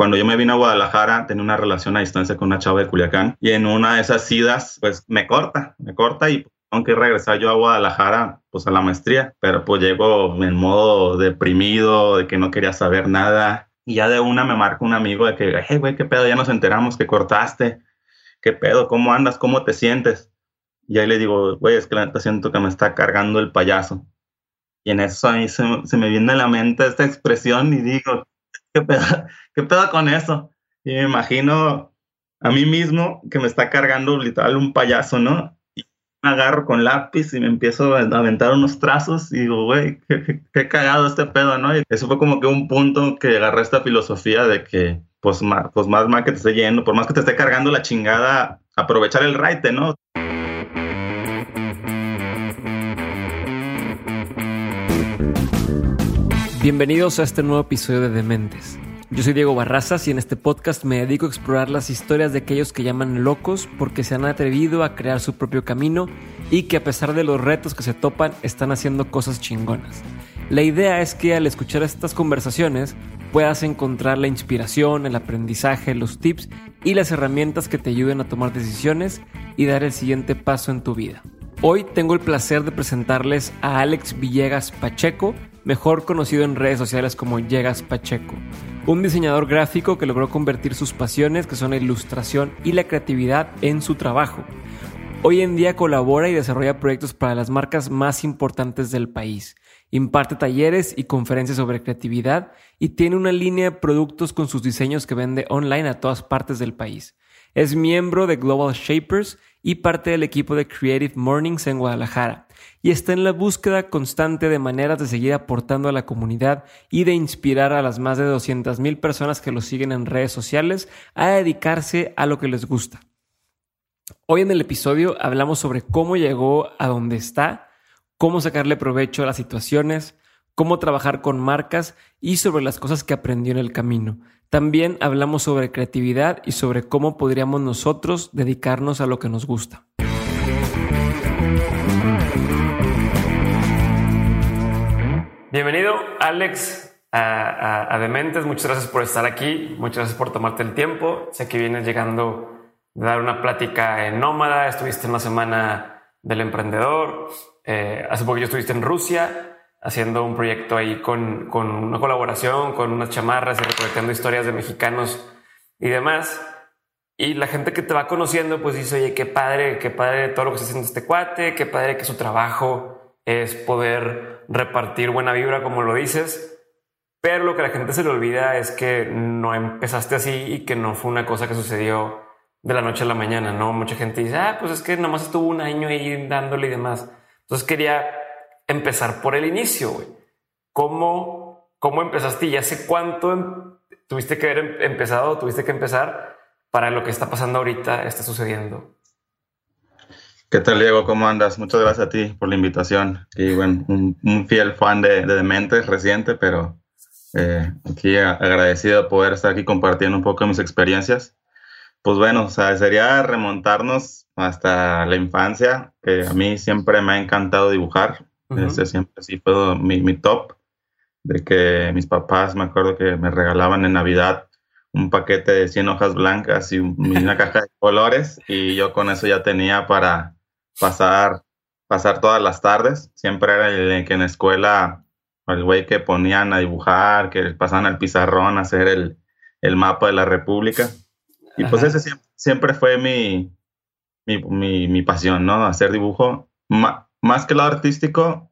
cuando yo me vine a Guadalajara, tenía una relación a distancia con una chava de Culiacán y en una de esas idas, pues me corta, me corta y aunque regresar yo a Guadalajara, pues a la maestría, pero pues llego en modo deprimido, de que no quería saber nada. Y ya de una me marca un amigo de que, hey, güey, qué pedo, ya nos enteramos que cortaste. ¿Qué pedo? ¿Cómo andas? ¿Cómo te sientes? Y ahí le digo, güey, es que la siento que me está cargando el payaso. Y en eso a mí se, se me viene a la mente esta expresión y digo, ¿qué pedo, ¿qué pedo con eso? Y me imagino a mí mismo que me está cargando literal un payaso, ¿no? Y me agarro con lápiz y me empiezo a aventar unos trazos y digo, güey, qué, qué, cagado este pedo, ¿no? Y eso fue como que un punto que agarré esta filosofía de que, pues más, pues más mal que te esté yendo, por más que te esté cargando la chingada, aprovechar el raite, ¿no? Bienvenidos a este nuevo episodio de Dementes. Yo soy Diego Barrazas y en este podcast me dedico a explorar las historias de aquellos que llaman locos porque se han atrevido a crear su propio camino y que a pesar de los retos que se topan están haciendo cosas chingonas. La idea es que al escuchar estas conversaciones puedas encontrar la inspiración, el aprendizaje, los tips y las herramientas que te ayuden a tomar decisiones y dar el siguiente paso en tu vida. Hoy tengo el placer de presentarles a Alex Villegas Pacheco, mejor conocido en redes sociales como Llegas Pacheco, un diseñador gráfico que logró convertir sus pasiones, que son la ilustración y la creatividad, en su trabajo. Hoy en día colabora y desarrolla proyectos para las marcas más importantes del país. Imparte talleres y conferencias sobre creatividad y tiene una línea de productos con sus diseños que vende online a todas partes del país. Es miembro de Global Shapers y parte del equipo de Creative Mornings en Guadalajara y está en la búsqueda constante de maneras de seguir aportando a la comunidad y de inspirar a las más de 200.000 personas que lo siguen en redes sociales a dedicarse a lo que les gusta. Hoy en el episodio hablamos sobre cómo llegó a donde está, cómo sacarle provecho a las situaciones, cómo trabajar con marcas y sobre las cosas que aprendió en el camino. También hablamos sobre creatividad y sobre cómo podríamos nosotros dedicarnos a lo que nos gusta. Bienvenido, Alex, a, Dementes. Muchas gracias por estar aquí. Muchas gracias por tomarte el tiempo. Sé que vienes llegando de dar una plática en Nómada. Estuviste en la semana del emprendedor. Eh, hace poco estuviste en Rusia haciendo un proyecto ahí con, con una colaboración, con unas chamarras y recolectando historias de mexicanos y demás. Y la gente que te va conociendo, pues dice, oye, qué padre, qué padre todo lo que está haciendo este cuate, qué padre que su trabajo es poder repartir buena vibra, como lo dices. Pero lo que la gente se le olvida es que no empezaste así y que no fue una cosa que sucedió de la noche a la mañana, ¿no? Mucha gente dice, ah, pues es que nomás estuvo un año ahí dándole y demás. Entonces quería empezar por el inicio, güey. ¿Cómo, ¿Cómo empezaste y hace cuánto em-, tuviste que haber em-, empezado, tuviste que empezar para lo que está pasando ahorita, está sucediendo? ¿Qué tal, Diego? ¿Cómo andas? Muchas gracias a ti por la invitación. Y bueno, un, fiel fan de, de, Dementes reciente, pero eh, aquí agradecido de poder estar aquí compartiendo un poco de mis experiencias. Pues bueno, o sea, sería remontarnos hasta la infancia, que a mí siempre me ha encantado dibujar. Ese siempre sí fue mi, mi top, de que mis papás, me acuerdo que me regalaban en Navidad un paquete de 100 hojas blancas y una caja de colores y yo con eso ya tenía para pasar, pasar todas las tardes. Siempre era el que en la escuela, el güey que ponían a dibujar, que pasaban al pizarrón a hacer el, el mapa de la República. Y pues ese siempre, fue mi, mi, mi, pasión, ¿no? Hacer dibujo. más que lo artístico,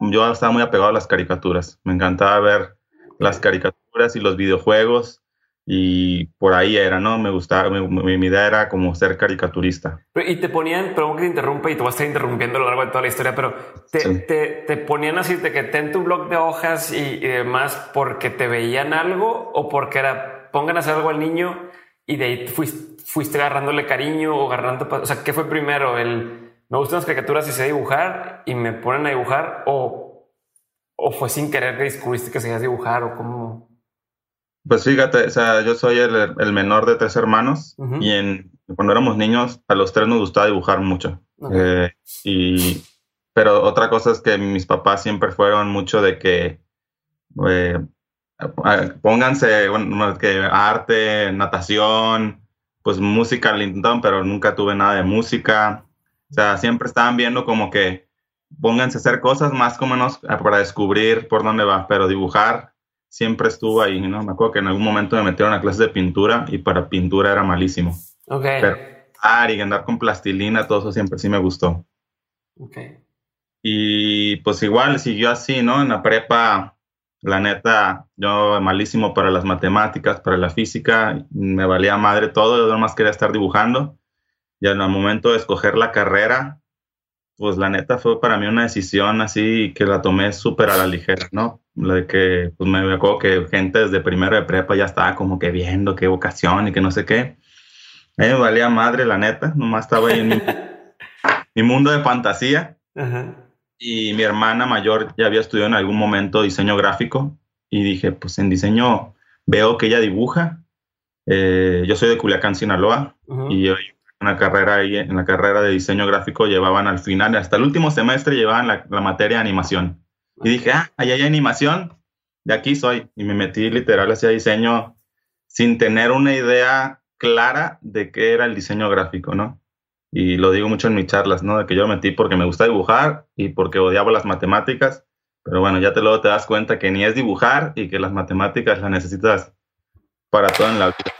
yo estaba muy apegado a las caricaturas. Me encantaba ver las caricaturas y los videojuegos y por ahí era, ¿no? Me gustaba, mi, idea era como ser caricaturista. Y te ponían, perdón que te interrumpa y te vas a estar interrumpiendo a lo largo de toda la historia, pero te, te, te ponían así de que ten tu blog de hojas y, demás porque te veían algo o porque era pongan a hacer algo al niño y de ahí fuiste, fuiste agarrándole cariño o agarrando, o sea, ¿qué fue primero? El me gustan las caricaturas y sé dibujar y me ponen a dibujar o, o fue sin querer que descubriste que sabías dibujar o cómo? Pues fíjate, o sea, yo soy el, menor de tres hermanos y en, cuando éramos niños a los tres nos gustaba dibujar mucho. Eh, y, pero otra cosa es que mis papás siempre fueron mucho de que, eh, pónganse, bueno, que arte, natación, pues música le intentaron, pero nunca tuve nada de música. O sea, siempre estaban viendo como que pónganse a hacer cosas más o menos para descubrir por dónde va, pero dibujar siempre estuvo ahí, ¿no? Me acuerdo que en algún momento me metieron a clases de pintura y para pintura era malísimo. Ok. Pero y andar con plastilina, todo eso siempre sí me gustó. Ok. Y pues igual siguió así, ¿no? En la prepa, la neta, yo malísimo para las matemáticas, para la física, me valía madre todo, yo nomás quería estar dibujando. Y en el momento de escoger la carrera, pues la neta fue para mí una decisión así que la tomé súper a la ligera, ¿no? La de que, pues me acuerdo que gente desde primero de prepa ya estaba como que viendo qué vocación y que no sé qué. A mí me valía madre, la neta, nomás estaba ahí en mi, mi mundo de fantasía. Ajá. Y mi hermana mayor ya había estudiado en algún momento diseño gráfico y dije, pues en diseño veo que ella dibuja. Eh, yo soy de Culiacán, Sinaloa, y yo una carrera ahí, en la carrera de diseño gráfico llevaban al final, hasta el último semestre llevaban la, la materia de animación. Y dije, ah, ahí hay animación, de aquí soy. Y me metí literal hacia diseño sin tener una idea clara de qué era el diseño gráfico, ¿no? Y lo digo mucho en mis charlas, ¿no? De que yo me metí porque me gusta dibujar y porque odiaba las matemáticas. Pero bueno, ya te luego te das cuenta que ni es dibujar y que las matemáticas las necesitas para todo en la vida.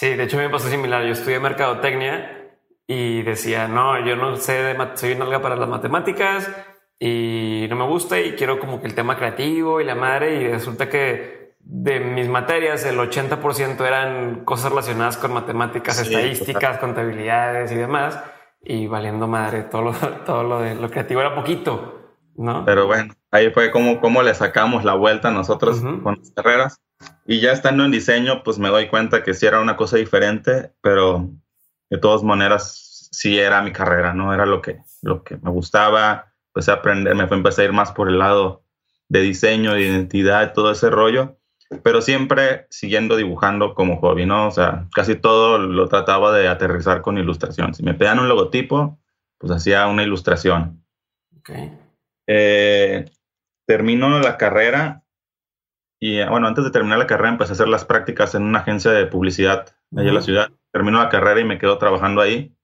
Sí, de hecho me pasó similar. Yo estudié mercadotecnia y decía, no, yo no sé, de soy una alga para las matemáticas y no me gusta y quiero como que el tema creativo y la madre y resulta que de mis materias el 80% eran cosas relacionadas con matemáticas, Sí, estadísticas, contabilidades y demás y valiendo madre todo lo, todo lo de lo creativo era poquito, ¿no? Pero bueno, ahí fue como, como le sacamos la vuelta a nosotros Ujú. con las carreras. Y ya estando en diseño, pues me doy cuenta que sí era una cosa diferente, pero de todas maneras sí era mi carrera, ¿no? Era lo que, lo que me gustaba. Empecé a aprender, me fue- empecé a ir más por el lado de diseño, de identidad, todo ese rollo, pero siempre siguiendo dibujando como hobby, ¿no? O sea, casi todo lo trataba de aterrizar con ilustración. Si me pedían un logotipo, pues hacía una ilustración. Ok. Eh, termino la carrera y eh, bueno, antes de terminar la carrera empecé a hacer las prácticas en una agencia de publicidad allá en la ciudad. Termino la carrera y me quedo trabajando ahí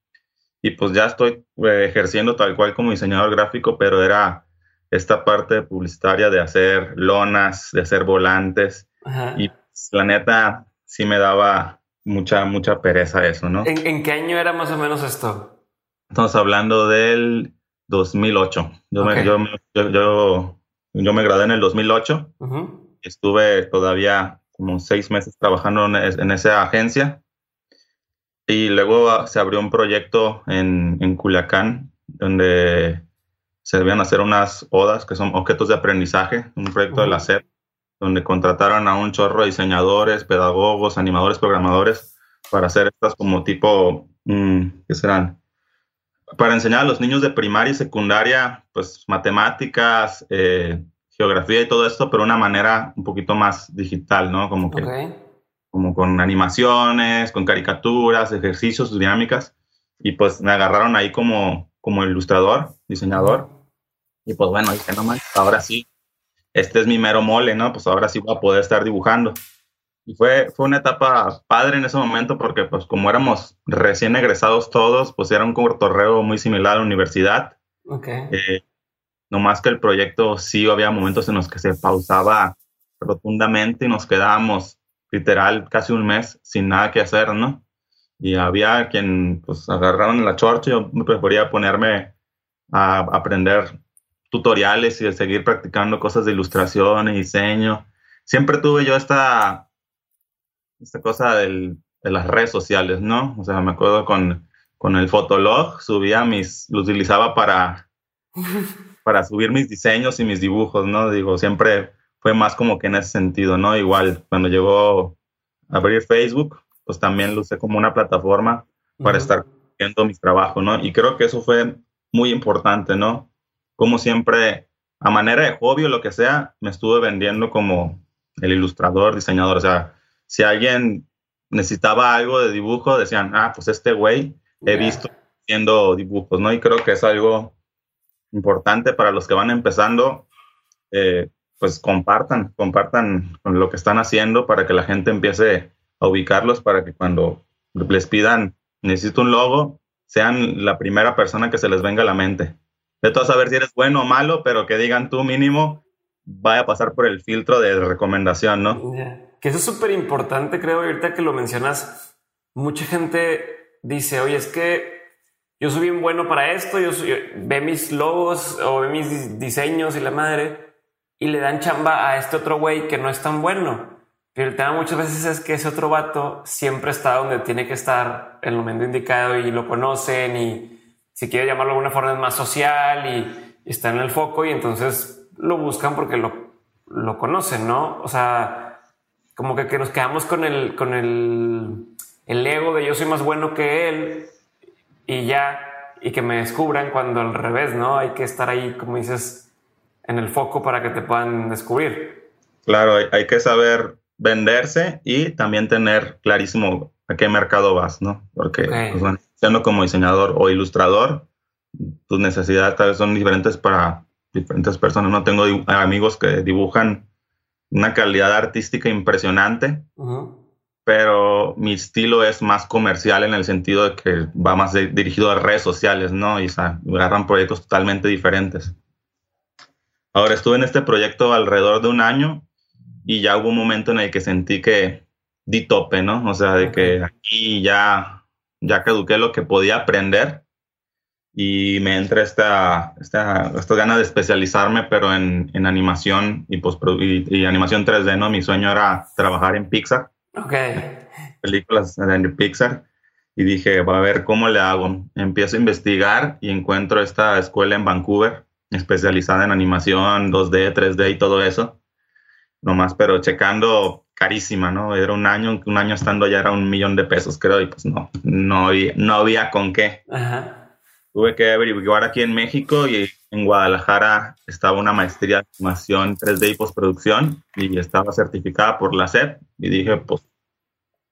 y pues ya estoy eh, ejerciendo tal cual como diseñador gráfico, pero era esta parte publicitaria de hacer lonas, de hacer volantes y pues, la neta sí me daba mucha, mucha pereza eso, ¿no? ¿En, en qué año era más o menos esto? Estamos hablando del 2008. Yo, Ok. me, yo, yo, yo, yo me gradué en el 2008. Ujú. Estuve todavía como seis meses trabajando en, es- en esa agencia. Y luego ah, se abrió un proyecto en, en Culiacán, donde se debían hacer unas odas, que son objetos de aprendizaje, un proyecto de la. SED, donde contrataron a un chorro de diseñadores, pedagogos, animadores, programadores, para hacer estas como tipo, mm, ¿qué serán? Para enseñar a los niños de primaria y secundaria, pues matemáticas, eh, geografía y todo esto, pero una manera un poquito más digital, ¿no? Como que Ok. como con animaciones, con caricaturas, ejercicios, dinámicas. Y pues me agarraron ahí como, como ilustrador, diseñador. Y pues bueno, dije, no manches, ahora sí, este es mi mero mole, ¿no? Pues ahora sí voy a poder estar dibujando. Y fue, fue una etapa padre en ese momento porque pues como éramos recién egresados todos, pues era un cotorreo muy similar a la universidad. Ok. Eh, no más que el proyecto sí había momentos en los que se pausaba rotundamente y nos quedábamos literal casi un mes sin nada que hacer, ¿no? Y había quien pues agarraron la chorcha, yo prefería ponerme a aprender tutoriales y a seguir practicando cosas de ilustración y diseño. Siempre tuve yo esta, esta cosa del, de las redes sociales, ¿no? O sea, me acuerdo con, con el Fotolog, subía mis, lo utilizaba para, para subir mis diseños y mis dibujos, ¿no? Digo, siempre fue más como que en ese sentido, ¿no? Igual, cuando llegó a abrir Facebook, pues también lo usé como una plataforma para estar viendo mis trabajos, ¿no? Y creo que eso fue muy importante, ¿no? Como siempre, a manera de hobby o lo que sea, me estuve vendiendo como el ilustrador, diseñador. O sea, si alguien necesitaba algo de dibujo, decían, ah, pues este güey he visto haciendo dibujos, ¿no? Y creo que es algo importante para los que van empezando, eh, pues compartan, compartan lo que están haciendo para que la gente empiece a ubicarlos, para que cuando les pidan, necesito un logo, sean la primera persona que se les venga a la mente. De todo saber si eres bueno o malo, pero que digan tú mínimo, vaya a pasar por el filtro de recomendación, ¿no? Que eso es súper importante, creo, ahorita que lo mencionas, mucha gente dice, oye, es que yo soy bien bueno para esto, yo, ve mis logos o ve mis diseños y la madre, y le dan chamba a este otro güey que no es tan bueno. Pero el tema muchas veces es que ese otro vato siempre está donde tiene que estar en el momento indicado y lo conocen y si quiere llamarlo de alguna forma es más social y, está en el foco y entonces lo buscan porque lo, lo conocen, ¿no? O sea, como que, que nos quedamos con el, con el, el ego de yo soy más bueno que él y ya, y que me descubran cuando al revés, ¿no? Hay que estar ahí, como dices, en el foco para que te puedan descubrir. Claro, hay, que saber venderse y también tener clarísimo a qué mercado vas, ¿no? Porque, pues, bueno, siendo como diseñador o ilustrador, tus necesidades tal vez son diferentes para diferentes personas. No tengo amigos que dibujan una calidad artística impresionante, pero mi estilo es más comercial en el sentido de que va más dirigido a redes sociales, ¿no? Y o sea, agarran proyectos totalmente diferentes. Ahora estuve en este proyecto alrededor de un año y ya hubo un momento en el que sentí que di tope, ¿no? O sea, de que aquí ya, ya caduqué lo que podía aprender y me entra esta, esta, esta gana de especializarme, pero en, en animación y, y, y, animación 3D, ¿no? Mi sueño era trabajar en Pixar. Ok. Películas de Pixar. Y dije, va a ver cómo le hago. Empiezo a investigar y encuentro esta escuela en Vancouver, especializada en animación 2D, 3D y todo eso. Nomás, pero checando carísima, ¿no? Era un año, un año estando allá era un millón de pesos, creo, y pues no, no había, no había con qué. Tuve que averiguar aquí en México y en Guadalajara estaba una maestría de animación 3D y postproducción y estaba certificada por la SEP y dije, pues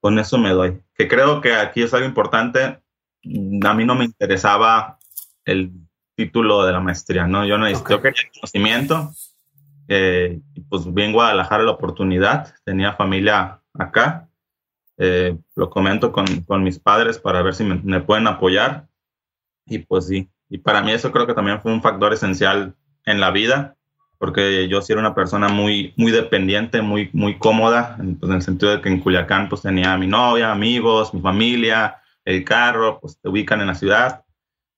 con eso me doy. Que creo que aquí es algo importante. A mí no me interesaba el título de la maestría, ¿no? Yo no yo quería conocimiento. Eh, pues vi en Guadalajara la oportunidad, tenía familia acá. Eh, lo comento con, con, mis padres para ver si me, me pueden apoyar. Y pues sí, y para mí eso creo que también fue un factor esencial en la vida, porque yo sí era una persona muy, muy dependiente, muy, muy cómoda, pues, en el sentido de que en Culiacán pues tenía mi novia, amigos, mi familia, el carro, pues te ubican en la ciudad.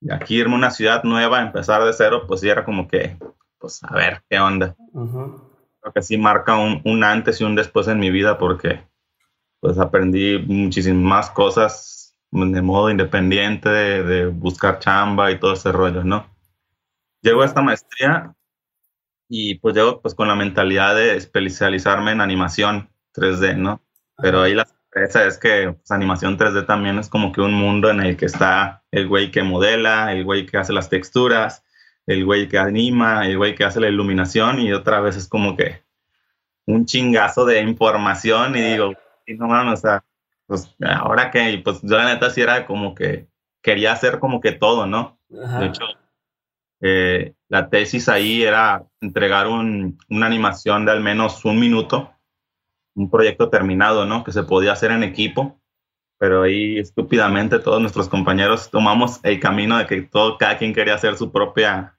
Y aquí irme a una ciudad nueva, empezar de cero, pues sí era como que, pues a ver, ¿qué onda? Creo que sí marca un, un antes y un después en mi vida porque pues aprendí muchísimas cosas de modo independiente, de, buscar chamba y todo ese rollo, ¿no? Llego a esta maestría y pues llego pues con la mentalidad de especializarme en animación 3D, ¿no? Pero ahí la sorpresa es que pues, animación 3D también es como que un mundo en el que está el güey que modela, el güey que hace las texturas, el güey que anima, el güey que hace la iluminación y otra vez es como que un chingazo de información y digo, no mames, o sea, pues ahora que, pues yo la neta sí era como que quería hacer como que todo, ¿no? De hecho, eh, la tesis ahí era entregar un, una animación de al menos un minuto, un proyecto terminado, ¿no? Que se podía hacer en equipo, pero ahí estúpidamente todos nuestros compañeros tomamos el camino de que todo, cada quien quería hacer su propia,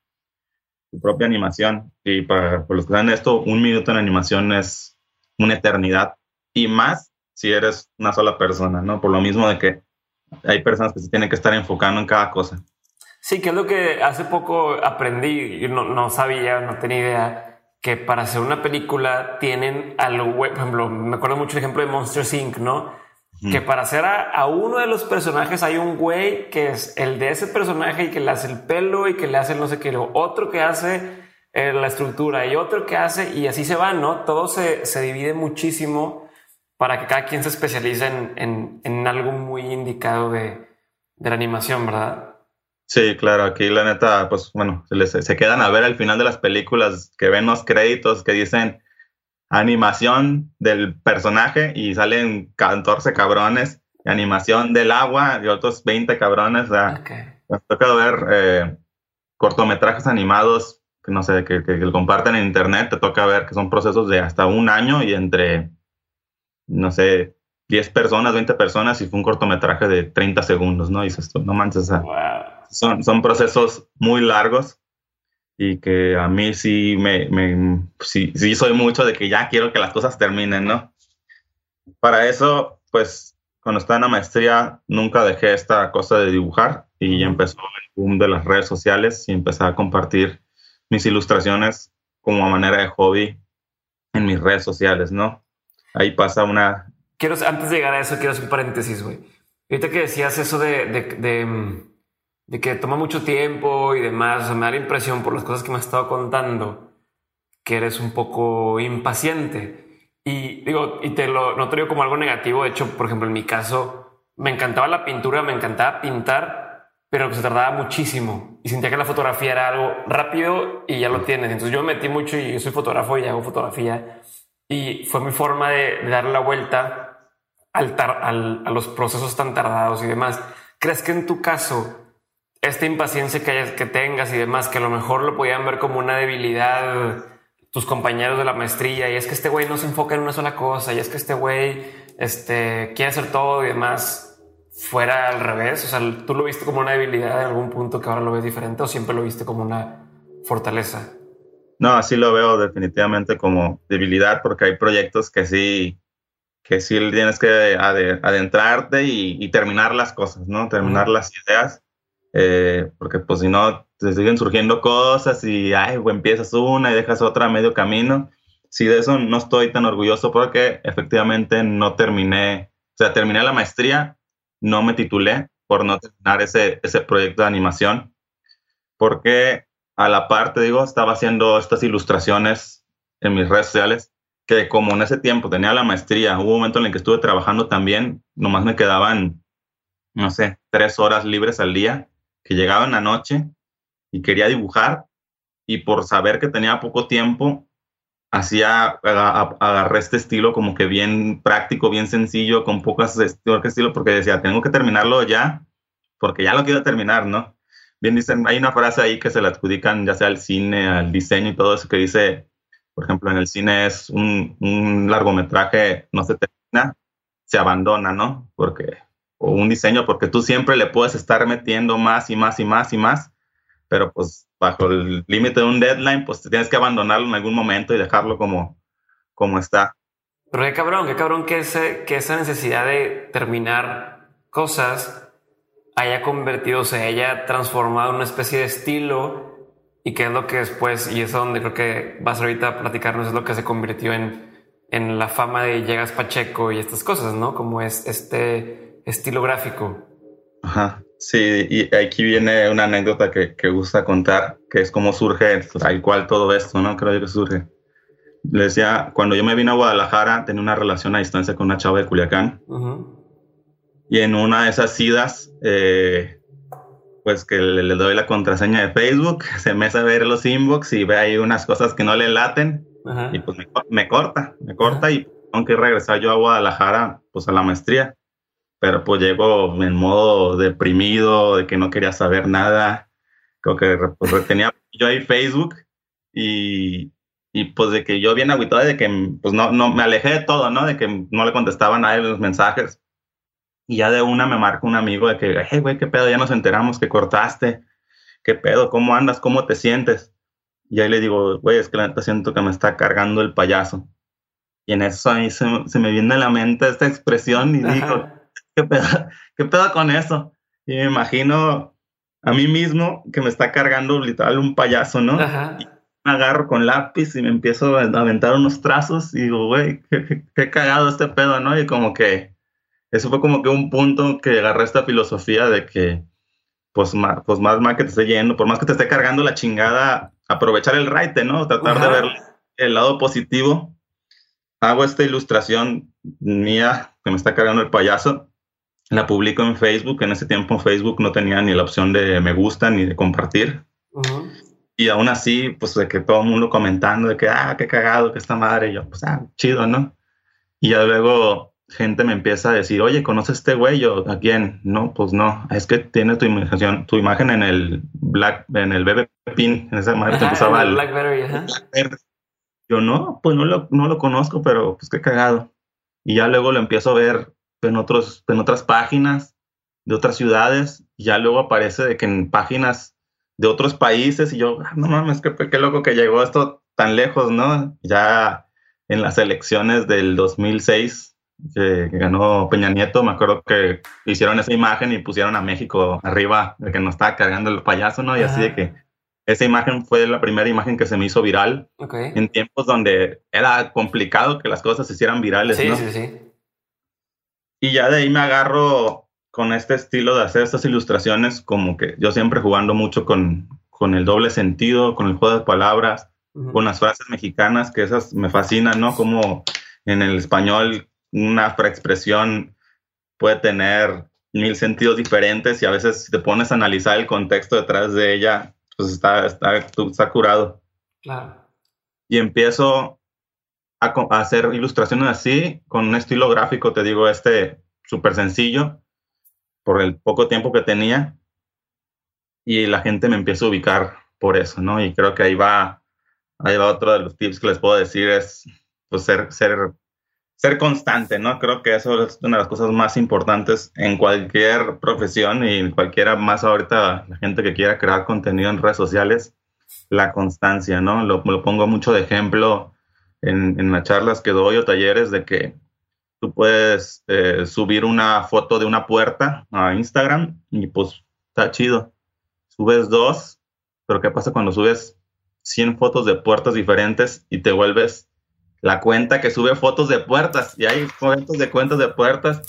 su propia animación. Y para, los que saben esto, un minuto en animación es una eternidad. Y más si eres una sola persona, ¿no? Por lo mismo de que hay personas que se tienen que estar enfocando en cada cosa. Sí, que es lo que hace poco aprendí, no, no sabía, no tenía idea, que para hacer una película tienen algo, por ejemplo, me acuerdo mucho el ejemplo de Monster Inc., ¿no? Que para hacer a, uno de los personajes hay un güey que es el de ese personaje y que le hace el pelo y que le hace no sé qué, otro que hace eh, la estructura y otro que hace y así se va, ¿no? Todo se, se divide muchísimo para que cada quien se especialice en, en, algo muy indicado de, de, la animación, ¿verdad? Sí, claro, aquí la neta, pues bueno, se, se, quedan a ver al final de las películas que ven los créditos que dicen animación del personaje y salen 14 cabrones, animación del agua y otros 20 cabrones. O sea, okay. me toca ver eh, cortometrajes animados no sé, que, que, comparten en internet, te toca ver que son procesos de hasta un año y entre, no sé, 10 personas, 20 personas y fue un cortometraje de 30 segundos, ¿no? Y dices no manches, son, son procesos muy largos y que a mí sí me, me sí, sí soy mucho de que ya quiero que las cosas terminen, ¿no? Para eso, pues cuando estaba en la maestría nunca dejé esta cosa de dibujar y empezó el boom de las redes sociales y empecé a compartir mis ilustraciones como a manera de hobby en mis redes sociales, ¿no? Ahí pasa una... Quiero, antes de llegar a eso, quiero hacer un paréntesis, güey. Ahorita que decías eso de, mm, de que toma mucho tiempo y demás. O sea, me da la impresión por las cosas que me has estado contando que eres un poco impaciente. Y digo, y te lo no te digo como algo negativo. De hecho, por ejemplo, en mi caso, me encantaba la pintura, me encantaba pintar, pero se tardaba muchísimo y sentía que la fotografía era algo rápido y ya lo tienes. Entonces yo me metí mucho y yo soy fotógrafo y hago fotografía y fue mi forma de, dar la vuelta al, al, a los procesos tan tardados y demás. ¿Crees que en tu caso esta impaciencia que, que tengas y demás, que a lo mejor lo podían ver como una debilidad tus compañeros de la maestría y es que este güey no se enfoca en una sola cosa y es que este güey este, quiere hacer todo y demás fuera al revés. O sea, tú lo viste como una debilidad en algún punto que ahora lo ves diferente o siempre lo viste como una fortaleza. No, así lo veo definitivamente como debilidad porque hay proyectos que sí, que sí tienes que adentrarte y, terminar las cosas, ¿no? Terminar las ideas eh, porque pues si no, te siguen surgiendo cosas y ay, empiezas una y dejas otra a medio camino. Sí, de eso no estoy tan orgulloso porque efectivamente no terminé, o sea, terminé la maestría, no me titulé por no terminar ese, ese proyecto de animación, porque a la parte, digo, estaba haciendo estas ilustraciones en mis redes sociales, que como en ese tiempo tenía la maestría, hubo un momento en el que estuve trabajando también, nomás me quedaban, no sé, tres horas libres al día que llegaba en la noche y quería dibujar y por saber que tenía poco tiempo, hacía, agarré este estilo como que bien práctico, bien sencillo, con pocas estilo, porque decía, tengo que terminarlo ya, porque ya lo quiero terminar, ¿no? Bien dicen, hay una frase ahí que se la adjudican ya sea al cine, al diseño y todo eso, que dice, por ejemplo, en el cine es un, un largometraje, no se termina, se abandona, ¿no? Porque o un diseño, porque tú siempre le puedes estar metiendo más y más y más y más, pero pues bajo el límite de un deadline, pues tienes que abandonarlo en algún momento y dejarlo como, como está. Pero qué cabrón, qué cabrón que, ese, que esa necesidad de terminar cosas haya convertido, o se haya transformado en una especie de estilo y que es lo que después, y es donde creo que vas ahorita a platicarnos, es lo que se convirtió en, en la fama de Llegas Pacheco y estas cosas, ¿no? Como es este estilo gráfico. Ajá, sí, y aquí viene una anécdota que, que gusta contar, que es cómo surge tal cual todo esto, ¿no? Creo que surge. Le decía, cuando yo me vine a Guadalajara, tenía una relación a distancia con una chava de Culiacán. Y en una de esas idas, eh, pues que le, doy la contraseña de Facebook, se me hace ver los inbox y ve ahí unas cosas que no le laten. Y pues me, me, corta, me corta y aunque regresar yo a Guadalajara, pues a la maestría pero pues llego en modo deprimido, de que no quería saber nada. Creo que pues, tenía yo ahí Facebook y, y, pues de que yo bien agüitado de que pues no, no, me alejé de todo, ¿no? De que no le contestaba a nadie los mensajes. Y ya de una me marca un amigo de que, hey, güey, qué pedo, ya nos enteramos que cortaste. ¿Qué pedo? ¿Cómo andas? ¿Cómo te sientes? Y ahí le digo, güey, es que la neta siento que me está cargando el payaso. Y en eso ahí se, se me viene a la mente esta expresión y digo, ¿qué pedo, ¿qué pedo con eso? Y me imagino a mí mismo que me está cargando literal un payaso, ¿no? Y me agarro con lápiz y me empiezo a aventar unos trazos y digo, güey, qué, cagado este pedo, ¿no? Y como que eso fue como que un punto que agarré esta filosofía de que, pues más, pues más mal que te esté yendo, por más que te esté cargando la chingada, aprovechar el raite, ¿no? Tratar de ver el lado positivo. Hago esta ilustración mía que me está cargando el payaso la publico en Facebook. En ese tiempo Facebook no tenía ni la opción de me gusta ni de compartir. Y aún así, pues de que todo el mundo comentando de que, ah, qué cagado, que esta madre. Y yo, pues, ah, chido, ¿no? Y ya luego gente me empieza a decir, oye, ¿conoces a este güey? Yo, ¿a quién? No, pues no, es que tiene tu imagen, tu imagen en el Black, en el BB Pin, en esa madre que empezaba el Blackberry, Yo no, pues no lo, no lo conozco, pero pues qué cagado. Y ya luego lo empiezo a ver en, otros, en otras páginas de otras ciudades, y ya luego aparece de que en páginas de otros países, y yo, ah, no mames, qué, qué loco que llegó esto tan lejos, ¿no? Ya en las elecciones del 2006, que, ganó Peña Nieto, me acuerdo que hicieron esa imagen y pusieron a México arriba, de que nos estaba cargando el payaso, ¿no? Y así de que esa imagen fue la primera imagen que se me hizo viral en tiempos donde era complicado que las cosas se hicieran virales, sí, Sí, sí. Y ya de ahí me agarro con este estilo de hacer estas ilustraciones, como que yo siempre jugando mucho con, con el doble sentido, con el juego de palabras, con las frases mexicanas, que esas me fascinan, ¿no? Como en el español una expresión puede tener mil sentidos diferentes y a veces si te pones a analizar el contexto detrás de ella, pues está, está, está curado. Claro. Y empiezo a, a, hacer ilustraciones así, con un estilo gráfico, te digo, este súper sencillo, por el poco tiempo que tenía. Y la gente me empieza a ubicar por eso, ¿no? Y creo que ahí va Ahí va otro de los tips que les puedo decir, es pues, ser, ser, ser constante, ¿no? Creo que eso es una de las cosas más importantes en cualquier profesión y en cualquiera más ahorita la gente que quiera crear contenido en redes sociales, la constancia, ¿no? Lo, pongo mucho de ejemplo en, en las charlas que doy o talleres de que tú puedes eh, subir una foto de una puerta a Instagram y pues está chido. Subes dos, pero ¿qué pasa cuando subes 100 fotos de puertas diferentes y te vuelves la cuenta que sube fotos de puertas. Y hay fotos de cuentas de puertas.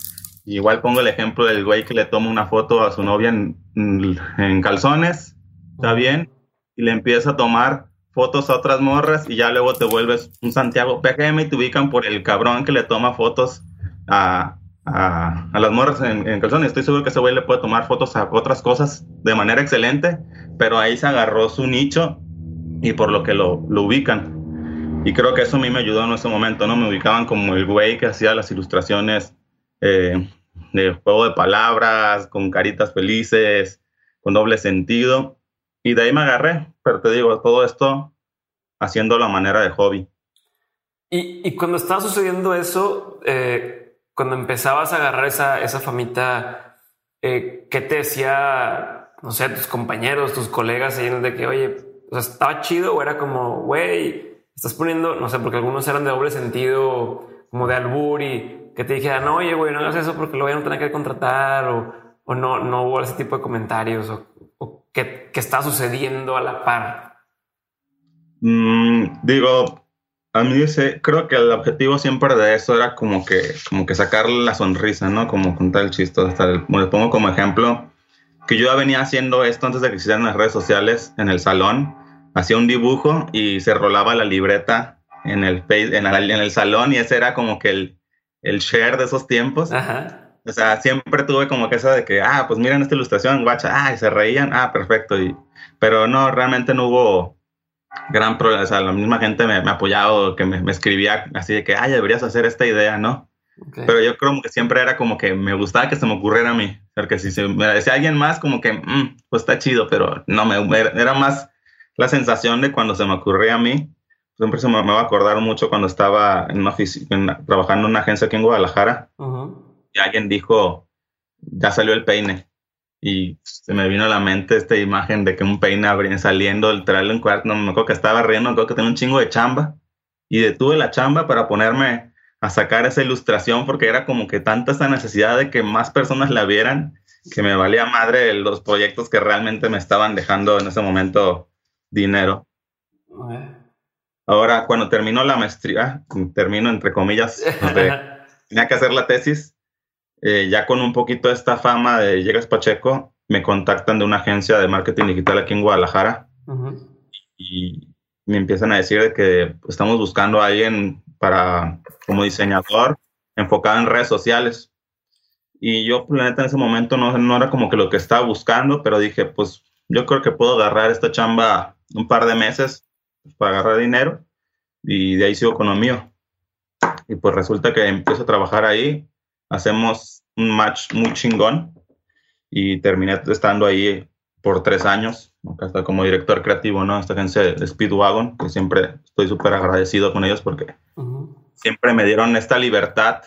igual pongo el ejemplo del güey que le toma una foto a su novia en, en calzones, está bien, y le empieza a tomar fotos a otras morras y ya luego te vuelves un Santiago PGM y te ubican por el cabrón que le toma fotos a, a, las morras en, en, calzones. Estoy seguro que ese güey le puede tomar fotos a otras cosas de manera excelente, pero ahí se agarró su nicho y por lo que lo, lo, ubican. Y creo que eso a mí me ayudó en ese momento, ¿no? Me ubicaban como el güey que hacía las ilustraciones eh, de juego de palabras, con caritas felices, con doble sentido. Y de ahí me agarré, pero te digo, todo esto haciendo la manera de hobby. Y, y cuando estaba sucediendo eso, eh, cuando empezabas a agarrar esa, esa famita, eh, ¿qué te decía, no sé, tus compañeros, tus colegas, de que, oye, o sea, estaba chido o era como, güey, estás poniendo, no sé, porque algunos eran de doble sentido, como de albur y que te dijeran, no, oye, güey, no hagas eso porque lo voy a tener que contratar o, o no, no hubo ese tipo de comentarios o, o qué, está sucediendo a la par. Mm, digo, a mí ese, creo que el objetivo siempre de eso era como que, como que sacarle la sonrisa, ¿no? Como contar el chiste. Hasta el, le pongo como ejemplo que yo ya venía haciendo esto antes de que existieran las redes sociales en el salón. Hacía un dibujo y se rolaba la libreta en el, en, el salón y ese era como que el, el share de esos tiempos. O sea, siempre tuve como que eso de que, ah, pues miren esta ilustración, guacha, ah, y se reían, ah, perfecto. Y, pero no, realmente no hubo gran problema. O sea, la misma gente me, me ha apoyado, que me, me, escribía así de que, ah, deberías hacer esta idea, ¿no? Pero yo creo que siempre era como que me gustaba que se me ocurriera a mí. Porque si se me decía alguien más, como que, mm, pues está chido, pero no me era más la sensación de cuando se me ocurría a mí. Siempre se me, va a acordar mucho cuando estaba en una oficina, trabajando en una agencia aquí en Guadalajara. Y alguien dijo, ya salió el peine. Y se me vino a la mente esta imagen de que un peine saliendo, el traerlo en cuarto. No me acuerdo que estaba riendo, me acuerdo que tenía un chingo de chamba. Y detuve la chamba para ponerme a sacar esa ilustración porque era como que tanta esa necesidad de que más personas la vieran que me valía madre los proyectos que realmente me estaban dejando en ese momento dinero. Ahora, cuando terminó la maestría, termino entre comillas, tenía que hacer la tesis, eh, ya con un poquito de esta fama de Llegas Pacheco, me contactan de una agencia de marketing digital aquí en Guadalajara y me empiezan a decir que estamos buscando a alguien para como diseñador enfocado en redes sociales. Y yo, pues, en ese momento no, no era como que lo que estaba buscando, pero dije, pues yo creo que puedo agarrar esta chamba un par de meses para agarrar dinero y de ahí sigo con lo mío. Y pues resulta que empiezo a trabajar ahí, hacemos un match muy chingón y terminé estando ahí por tres años, hasta como director creativo, ¿no? Esta agencia de Speedwagon, que siempre estoy súper agradecido con ellos porque siempre me dieron esta libertad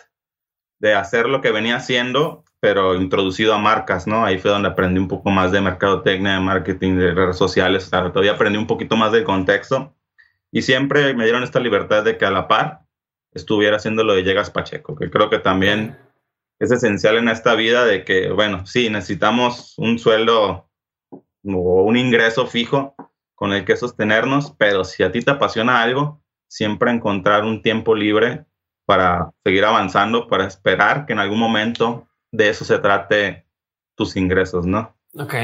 de hacer lo que venía haciendo, pero introducido a marcas, ¿no? Ahí fue donde aprendí un poco más de mercadotecnia, de marketing, de redes sociales, todavía aprendí un poquito más del contexto y siempre me dieron esta libertad de que a la par estuviera haciendo lo de Llegas Pacheco, que creo que también es esencial en esta vida de que, bueno, sí, necesitamos un sueldo o un ingreso fijo con el que sostenernos, pero si a ti te apasiona algo, siempre encontrar un tiempo libre para seguir avanzando, para esperar que en algún momento de eso se trate tus ingresos, ¿no? Ok.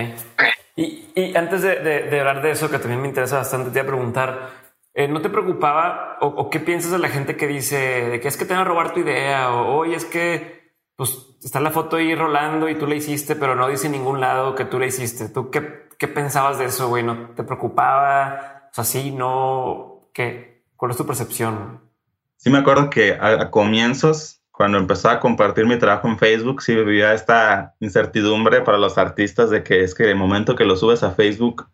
Y, antes de, hablar de eso, que también me interesa bastante, te iba a preguntar, eh, ¿no te preocupaba o, qué piensas de la gente que dice de que es que te van a robar tu idea o hoy es que pues está la foto ahí rolando y tú la hiciste, pero no dice en ningún lado que tú la hiciste? ¿Tú qué, ¿Qué pensabas de eso, güey? ¿No te preocupaba? O sea, sí, no. ¿Qué? ¿Cuál es tu percepción? Sí, me acuerdo que a, comienzos, cuando empezaba a compartir mi trabajo en Facebook, sí vivía esta incertidumbre para los artistas de que es que el momento que lo subes a Facebook,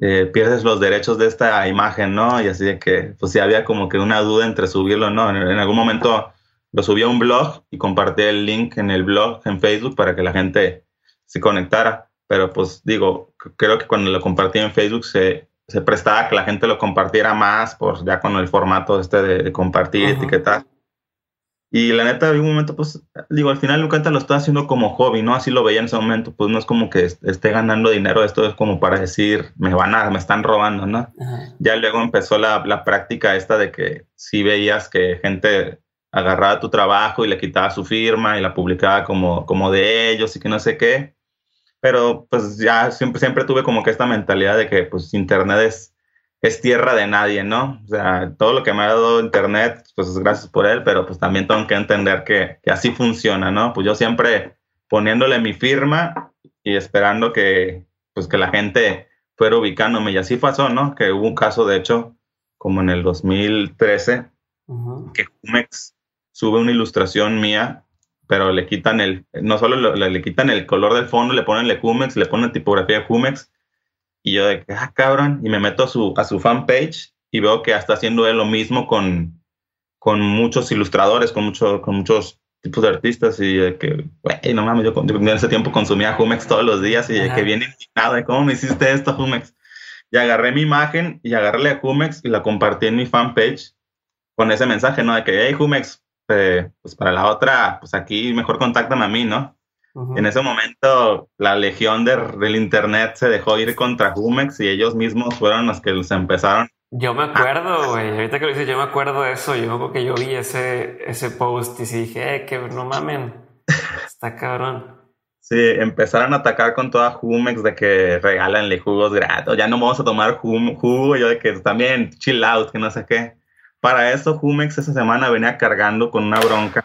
eh, pierdes los derechos de esta imagen, ¿no? Y así de que, pues sí había como que una duda entre subirlo o no. En, en, algún momento lo subí a un blog y compartí el link en el blog en Facebook para que la gente se conectara pero pues digo, creo que cuando lo compartí en Facebook se, se prestaba que la gente lo compartiera más, por ya con el formato este de, compartir, etiquetar. Y la neta, en un momento, pues, digo, al final nunca lo estoy haciendo como hobby, ¿no? Así lo veía en ese momento, pues no es como que esté ganando dinero, esto es como para decir, me van a, me están robando, ¿no? Ya luego empezó la, la, práctica esta de que sí veías que gente agarraba tu trabajo y le quitaba su firma y la publicaba como, como de ellos y que no sé qué pero pues ya siempre, siempre tuve como que esta mentalidad de que pues Internet es, es tierra de nadie, ¿no? O sea, todo lo que me ha dado Internet, pues es gracias por él, pero pues también tengo que entender que, que así funciona, ¿no? Pues yo siempre poniéndole mi firma y esperando que, pues que la gente fuera ubicándome y así pasó, ¿no? Que hubo un caso, de hecho, como en el 2013, que Jumex sube una ilustración mía pero le quitan el, no solo le, quitan el color del fondo, le ponen el Jumex, le ponen tipografía Jumex, y yo de que, ah, cabrón, y me meto a su, a su fanpage y veo que está haciendo él lo mismo con, con muchos ilustradores, con, mucho, con muchos tipos de artistas, y de que, güey, no mames, yo, en ese tiempo consumía Jumex todos los días, y de que viene indignado de cómo me hiciste esto, Jumex. Y agarré mi imagen y agarré a Jumex y la compartí en mi fanpage con ese mensaje, ¿no? De que, hey, Jumex, este, pues para la otra, pues aquí mejor contactan a mí, ¿no? En ese momento, la legión del internet se dejó ir contra Jumex y ellos mismos fueron los que los empezaron. Yo me acuerdo, güey. Ahorita que lo dices, yo me acuerdo de eso. Yo creo que yo vi ese, ese post y sí dije, eh, que no mamen. Está cabrón. Sí, empezaron a atacar con toda Jumex de que regálanle jugos gratis. Ya no vamos a tomar jugo. Yo de que también chill out, que no sé qué. Para eso, Jumex esa semana venía cargando con una bronca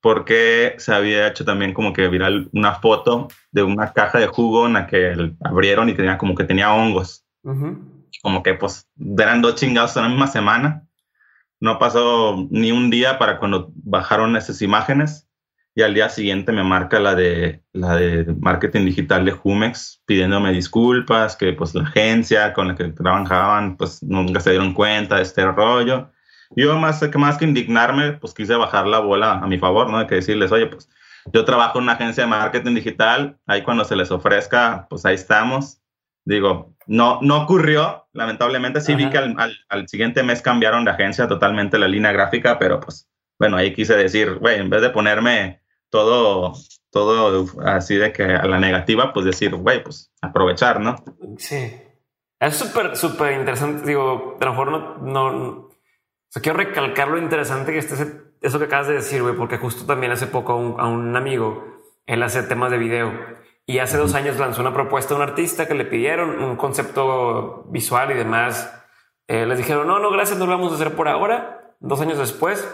porque se había hecho también como que viral una foto de una caja de jugo en la que abrieron y tenía como que tenía hongos. Como que pues eran dos chingados en la misma semana. No pasó ni un día para cuando bajaron esas imágenes y al día siguiente me marca la de la de marketing digital de Jumex pidiéndome disculpas, que pues la agencia con la que trabajaban pues nunca se dieron cuenta de este rollo. Yo más que más que indignarme, pues quise bajar la bola a mi favor, ¿no? De que decirles, oye, pues yo trabajo en una agencia de marketing digital, ahí cuando se les ofrezca, pues ahí estamos. Digo, no, no ocurrió, lamentablemente sí vi que al, al, siguiente mes cambiaron de agencia totalmente la línea gráfica, pero pues bueno, ahí quise decir, güey, en vez de ponerme todo, todo así de que a la negativa, pues decir, güey, pues aprovechar, ¿no? Sí. Es súper, súper interesante. Digo, a lo mejor no, no, o sea, quiero recalcar lo interesante que esté eso que acabas de decir, güey, porque justo también hace poco a un, a un, amigo, él hace temas de video y hace dos años lanzó una propuesta a un artista que le pidieron un concepto visual y demás. Eh, les dijeron, no, no, gracias, no lo vamos a hacer por ahora. Dos años después,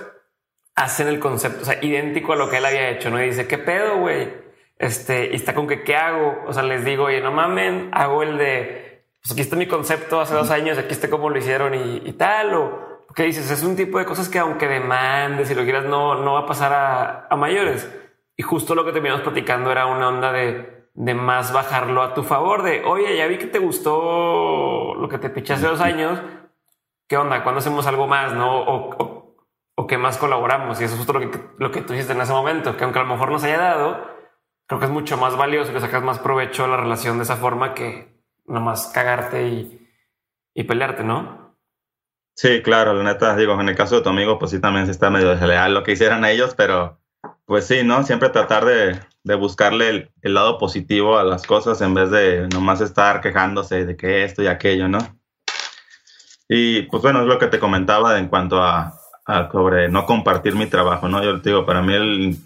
hacen el concepto, o sea, idéntico a lo que él había hecho, ¿no? Y dice, ¿qué pedo, güey? Este, y está con que, ¿qué hago? O sea, les digo, oye, no mamen, hago el de, pues aquí está mi concepto hace dos años, aquí está cómo lo hicieron y, tal, o ¿qué dices? Es un tipo de cosas que aunque demandes y lo quieras, no, no va a pasar a, a mayores. Y justo lo que terminamos platicando era una onda de, de más bajarlo a tu favor, de, oye, ya vi que te gustó lo que te piché hace dos años, ¿qué onda? ¿Cuándo hacemos algo más? ¿No? O, o, o qué más colaboramos? Y eso es justo lo que, lo que tú hiciste en ese momento, que aunque a lo mejor nos haya dado, creo que es mucho más valioso que sacas más provecho a la relación de esa forma que nomás cagarte y, y pelearte, ¿no? Sí, claro, la neta, digo, en el caso de tu amigo, pues sí, también se está medio desleal lo que hicieran ellos, pero pues sí, ¿no? Siempre tratar de, de buscarle el, lado positivo a las cosas en vez de nomás estar quejándose de que esto y aquello, ¿no? Y pues bueno, es lo que te comentaba en cuanto a, sobre no compartir mi trabajo, ¿no? Yo te digo, para mí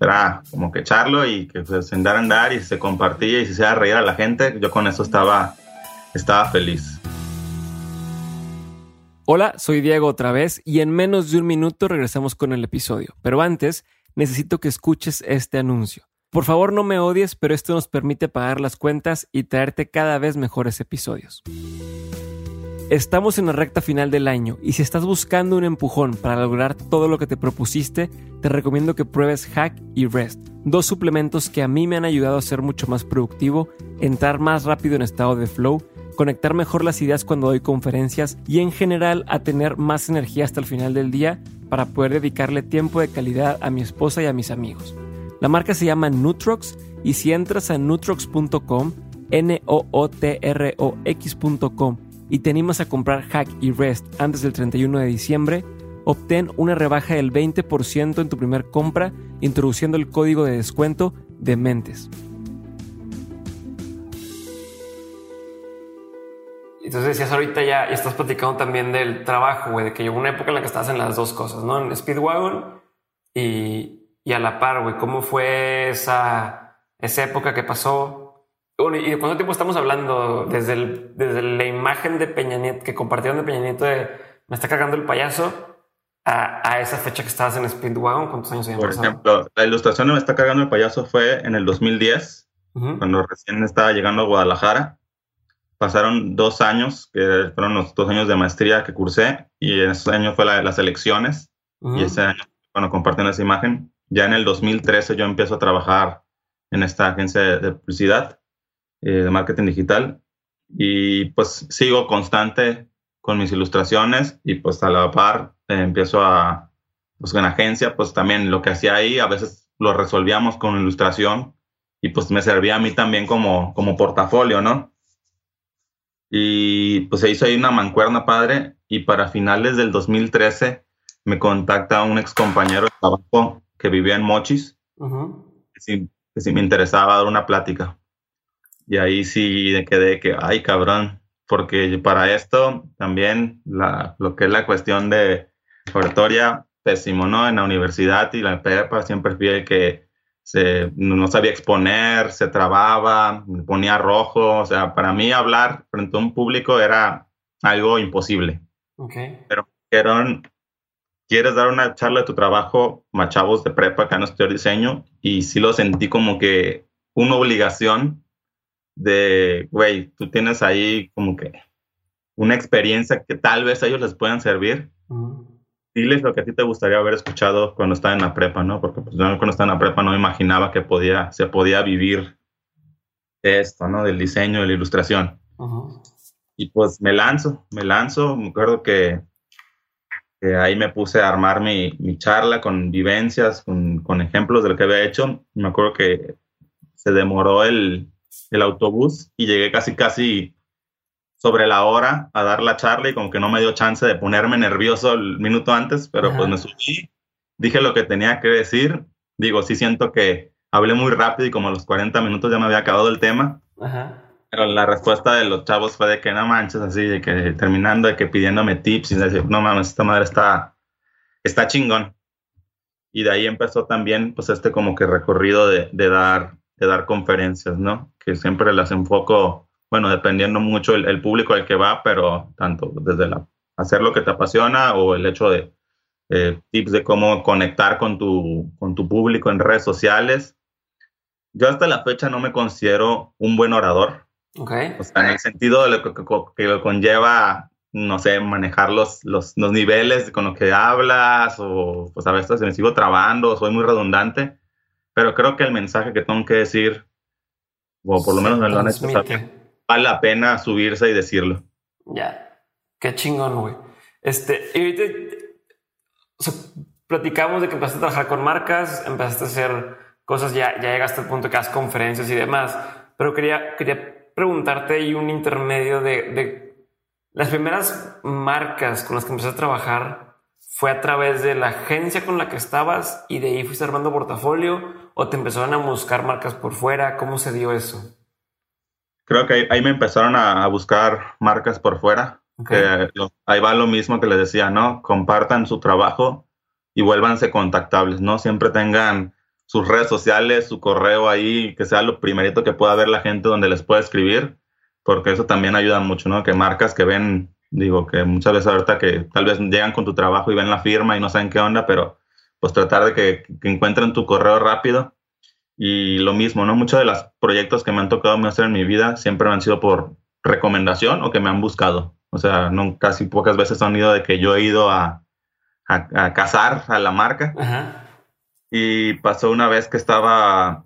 era como que echarlo y que pues andar a andar y se compartía y se hacía reír a la gente, yo con eso estaba, estaba feliz. Hola, soy Diego otra vez y en menos de un minuto regresamos con el episodio. Pero antes, necesito que escuches este anuncio. Por favor, no me odies, pero esto nos permite pagar las cuentas y traerte cada vez mejores episodios. Estamos en la recta final del año y si estás buscando un empujón para lograr todo lo que te propusiste, te recomiendo que pruebes Hack y Rest, dos suplementos que a mí me han ayudado a ser mucho más productivo, entrar más rápido en estado de flow conectar mejor las ideas cuando doy conferencias y en general a tener más energía hasta el final del día para poder dedicarle tiempo de calidad a mi esposa y a mis amigos. La marca se llama Nutrox y si entras a nutrox.com, n o o t r o x.com y te animas a comprar Hack y Rest antes del 31 de diciembre, obtén una rebaja del 20% en tu primer compra introduciendo el código de descuento de Mentes. Entonces decías ahorita ya, y estás platicando también del trabajo, güey, de que llegó una época en la que estabas en las dos cosas, ¿no? En Speedwagon y, y a la par, güey. ¿Cómo fue esa, esa época que pasó? Bueno, ¿y de cuánto tiempo estamos hablando? Desde, el, desde la imagen de Peña Nieto, que compartieron de Peña Nieto de me está cargando el payaso, a, a esa fecha que estabas en Speedwagon, ¿cuántos años Por pasado? ejemplo, la ilustración de me está cargando el payaso fue en el 2010, uh -huh. cuando recién estaba llegando a Guadalajara pasaron dos años, que fueron los dos años de maestría que cursé, y ese año fue la, las elecciones, uh -huh. y ese año, bueno, compartiendo esa imagen, ya en el 2013 yo empiezo a trabajar en esta agencia de, de publicidad, eh, de marketing digital, y pues sigo constante con mis ilustraciones, y pues a la par eh, empiezo a, pues en agencia, pues también lo que hacía ahí, a veces lo resolvíamos con ilustración, y pues me servía a mí también como, como portafolio, ¿no? Y pues se hizo ahí una mancuerna padre y para finales del 2013 me contacta un ex compañero de trabajo que vivía en Mochis, uh -huh. que, si, que, si, me interesaba dar una plática. Y ahí sí quedé que, ay cabrón, porque para esto también la, lo que es la cuestión de oratoria, pésimo, ¿no? En la universidad y la prepa siempre fui que se, no sabía exponer, se trababa, me ponía rojo, o sea, para mí hablar frente a un público era algo imposible. Okay. Pero dijeron, ¿quieres dar una charla de tu trabajo a chavos de prepa acá en estudiar diseño? Y sí lo sentí como que una obligación de, güey, tú tienes ahí como que una experiencia que tal vez a ellos les puedan servir. Uh -huh diles lo que a ti te gustaría haber escuchado cuando estaba en la prepa, ¿no? Porque pues, yo cuando estaba en la prepa no imaginaba que podía, se podía vivir esto, ¿no? Del diseño, de la ilustración. Uh -huh. Y pues me lanzo, me lanzo, me acuerdo que, que ahí me puse a armar mi, mi charla con vivencias, con, con, ejemplos de lo que había hecho. Me acuerdo que se demoró el, el autobús y llegué casi, casi sobre la hora a dar la charla y como que no me dio chance de ponerme nervioso el minuto antes, pero Ajá. pues me subí, dije lo que tenía que decir. Digo, sí siento que hablé muy rápido y como a los 40 minutos ya me había acabado el tema. Ajá. Pero la respuesta de los chavos fue de que no manches, así, de que terminando, de que pidiéndome tips y decir, no mames, esta madre está, está chingón. Y de ahí empezó también, pues, este como que recorrido de, de dar, de dar conferencias, ¿no? Que siempre las enfoco bueno, dependiendo mucho el, el, público al que va, pero tanto desde la, hacer lo que te apasiona o el hecho de eh, tips de cómo conectar con tu, con tu público en redes sociales. Yo hasta la fecha no me considero un buen orador. Okay. O sea, en el sentido de lo que, que, lo conlleva no sé, manejar los, los, los niveles con los que hablas o pues a veces me sigo trabando, soy muy redundante, pero creo que el mensaje que tengo que decir, o por lo menos me lo han hecho vale la pena subirse y decirlo. Ya, qué chingón, güey. Este, y ahorita, o sea, platicamos de que empezaste a trabajar con marcas, empezaste a hacer cosas, ya, ya llegaste al punto que haces conferencias y demás, pero quería, quería preguntarte ahí un intermedio de, de las primeras marcas con las que empezaste a trabajar fue a través de la agencia con la que estabas y de ahí fuiste armando portafolio o te empezaron a buscar marcas por fuera. ¿Cómo se dio eso? Creo que ahí, me empezaron a, buscar marcas por fuera. ahí va lo mismo que les decía, ¿no? Compartan su trabajo y vuélvanse contactables, ¿no? Siempre tengan sus redes sociales, su correo ahí, que sea lo primerito que pueda ver la gente donde les pueda escribir porque eso también ayuda mucho, ¿no? Que marcas que ven, digo, que muchas veces ahorita que tal vez llegan con tu trabajo y ven la firma y no saben qué onda, pero pues tratar de que, encuentren tu correo rápido. Y lo mismo, ¿no? Muchos de los proyectos que me han tocado hacer en mi vida siempre han sido por recomendación o que me han buscado. O sea, no, casi pocas veces han ido de que yo he ido a, a, a cazar a la marca. Y pasó una vez que estaba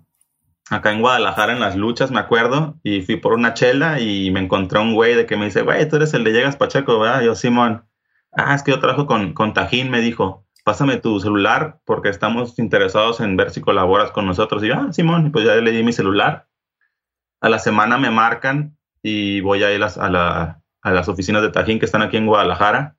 acá en Guadalajara en las luchas, me acuerdo, y fui por una chela y me encontré un güey de que me dice, güey, tú eres el de Llegas Pacheco, ¿verdad? yo, Simón, ah, es que yo trabajo con, con Tajín, me dijo, pásame tu celular porque estamos interesados en ver si colaboras con nosotros. Y yo, ah, Simón, pues ya le di mi celular. A la semana me marcan y voy a ir a, la, a las oficinas de Tajín que están aquí en Guadalajara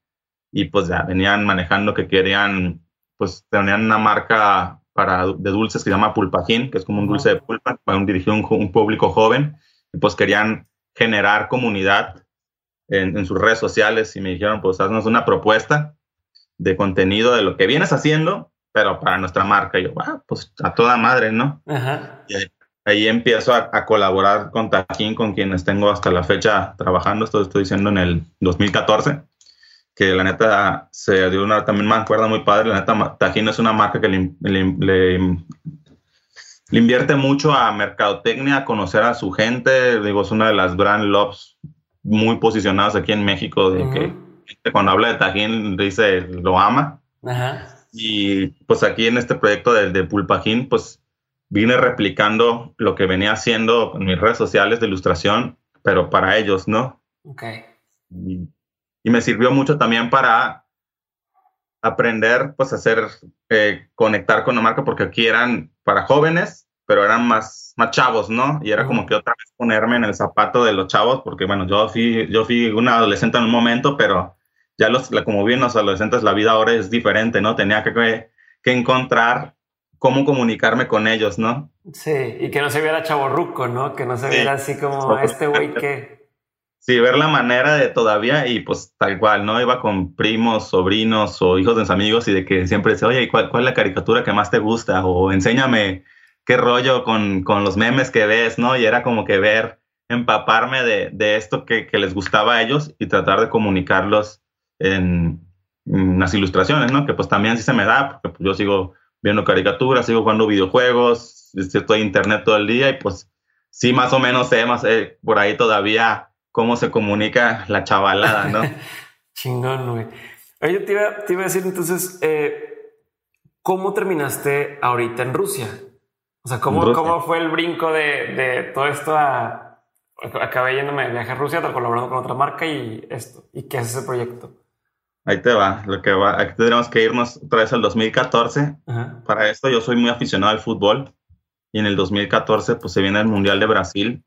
y pues ya venían manejando que querían, pues tenían una marca para, de dulces que se llama Pulpajín, que es como un dulce de pulpa, para un, dirigido a un, público joven, y pues querían generar comunidad en, sus redes sociales y me dijeron, pues haznos una propuesta de contenido de lo que vienes haciendo, pero para nuestra marca. Y yo, ah, pues a toda madre, ¿no? Y ahí, empiezo a, colaborar con Tajín, con quienes tengo hasta la fecha trabajando, esto estoy diciendo en el 2014 que la neta se dio una, también me acuerdo muy padre, la neta Tajín es una marca que le, le, invierte mucho a mercadotecnia, a conocer a su gente, digo, es una de las brand loves muy posicionadas aquí en México, de que cuando habla de Tajín dice lo ama. Y pues aquí en este proyecto de, de Pulpajín, pues vine replicando lo que venía haciendo en mis redes sociales de ilustración, pero para ellos, ¿no? Ok y me sirvió mucho también para aprender, pues, hacer, eh, conectar con la marca, porque aquí eran para jóvenes, pero eran más, más chavos, ¿no? Y era como que otra vez ponerme en el zapato de los chavos, porque, bueno, yo fui, yo fui una adolescente en un momento, pero ya los, como bien los adolescentes, la vida ahora es diferente, ¿no? Tenía que, que encontrar cómo comunicarme con ellos, ¿no? Sí, y que no se viera chaborruco, ¿no? Que no se viera así como este güey que Sí, ver la manera de todavía y pues tal cual, ¿no? Iba con primos, sobrinos o hijos de mis amigos y de que siempre dice, oye, ¿cuál, ¿cuál, es la caricatura que más te gusta? O enséñame qué rollo con, con, los memes que ves, ¿no? Y era como que ver, empaparme de, de esto que, que, les gustaba a ellos y tratar de comunicarlos en, las ilustraciones, ¿no? Que pues también sí se me da, porque pues, yo sigo viendo caricaturas, sigo jugando videojuegos, estoy en internet todo el día y pues sí, más o menos sé, más, eh, por ahí todavía cómo se comunica la chavalada, ¿no? Chingón, güey. Oye, te iba, te iba, a decir entonces, eh, ¿cómo terminaste ahorita en Rusia? O sea, ¿cómo, ¿cómo fue el brinco de, de todo esto a... Acabé yéndome de viaje a Rusia, colaborando con otra marca y esto. ¿Y qué es ese proyecto? Ahí te va, lo que va. Aquí tendremos que irnos otra vez al 2014. Para esto yo soy muy aficionado al fútbol y en el 2014 pues se viene el Mundial de Brasil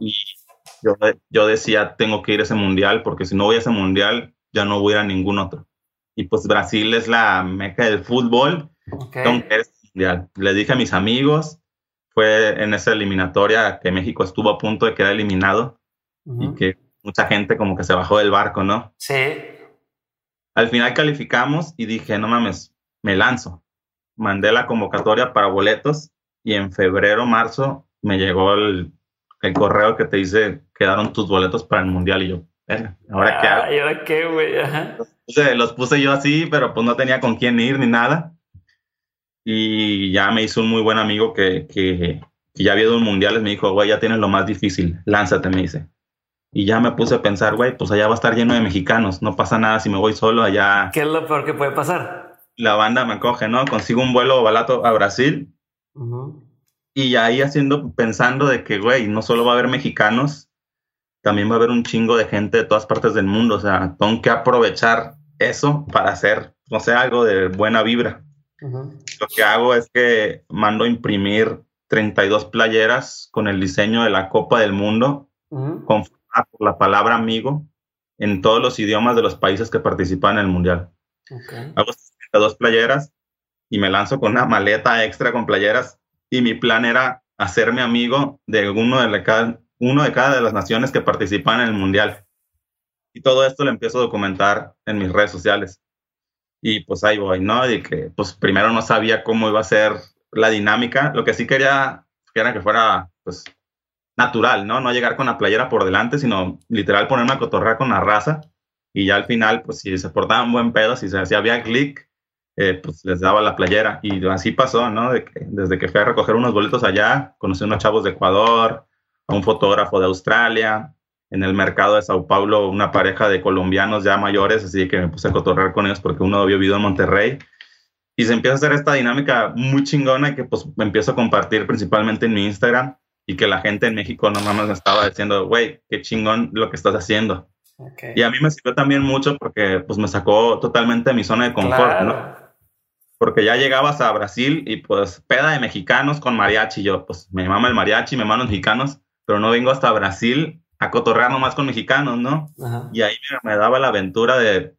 y yo, decía, tengo que ir a ese mundial porque si no voy a ese mundial, ya no voy a ir a ningún otro. Y pues Brasil es la meca del fútbol. mundial. Le dije a mis amigos, fue en esa eliminatoria que México estuvo a punto de quedar eliminado y que mucha gente como que se bajó del barco, ¿no? Sí. Al final calificamos y dije, no mames, me lanzo. Mandé la convocatoria para boletos y en febrero, marzo me llegó el, el correo que te dice quedaron tus boletos para el mundial y yo, ¿ahora qué hago? ¿Y ahora qué, güey? Los, puse, yo así, pero pues no tenía con quién ir ni nada. Y ya me hizo un muy buen amigo que, que, ya había ido un mundial, me dijo, güey, ya tienes lo más difícil, lánzate, me dice. Y ya me puse a pensar, güey, pues allá va a estar lleno de mexicanos, no pasa nada si me voy solo allá. ¿Qué es lo peor que puede pasar? La banda me coge, ¿no? Consigo un vuelo barato a Brasil. Y ahí haciendo, pensando de que, güey, no solo va a haber mexicanos, también va a haber un chingo de gente de todas partes del mundo. O sea, tengo que aprovechar eso para hacer, no sé, algo de buena vibra. Lo que hago es que mando a imprimir 32 playeras con el diseño de la Copa del Mundo, con la palabra amigo en todos los idiomas de los países que participan en el Mundial. Hago 32 playeras y me lanzo con una maleta extra con playeras y mi plan era hacerme amigo de uno de, cada, uno de cada de las naciones que participan en el Mundial. Y todo esto lo empiezo a documentar en mis redes sociales. Y pues ahí voy, ¿no? Y que pues primero no sabía cómo iba a ser la dinámica. Lo que sí quería era que fuera pues natural, ¿no? No llegar con la playera por delante, sino literal ponerme a cotorrear con la raza. Y ya al final, pues si se portaban buen pedo, si, si había clic, eh, pues les daba la playera. Y así pasó, ¿no? Desde que fui a recoger unos boletos allá, conocí a unos chavos de Ecuador, a un fotógrafo de Australia, en el mercado de Sao Paulo una pareja de colombianos ya mayores, así que me puse a cotorrear con ellos porque uno había vivido en Monterrey. Y se empieza a hacer esta dinámica muy chingona que pues empiezo a compartir principalmente en mi Instagram y que la gente en México no más me estaba diciendo, güey, qué chingón lo que estás haciendo. Y a mí me sirvió también mucho porque pues me sacó totalmente de mi zona de confort, ¿no? Porque ya llegabas a Brasil y pues peda de mexicanos con mariachi. Yo pues me mama el mariachi, me maman los mexicanos, pero no vengo hasta Brasil a cotorrear nomás con mexicanos, ¿no? Y ahí me, daba la aventura de,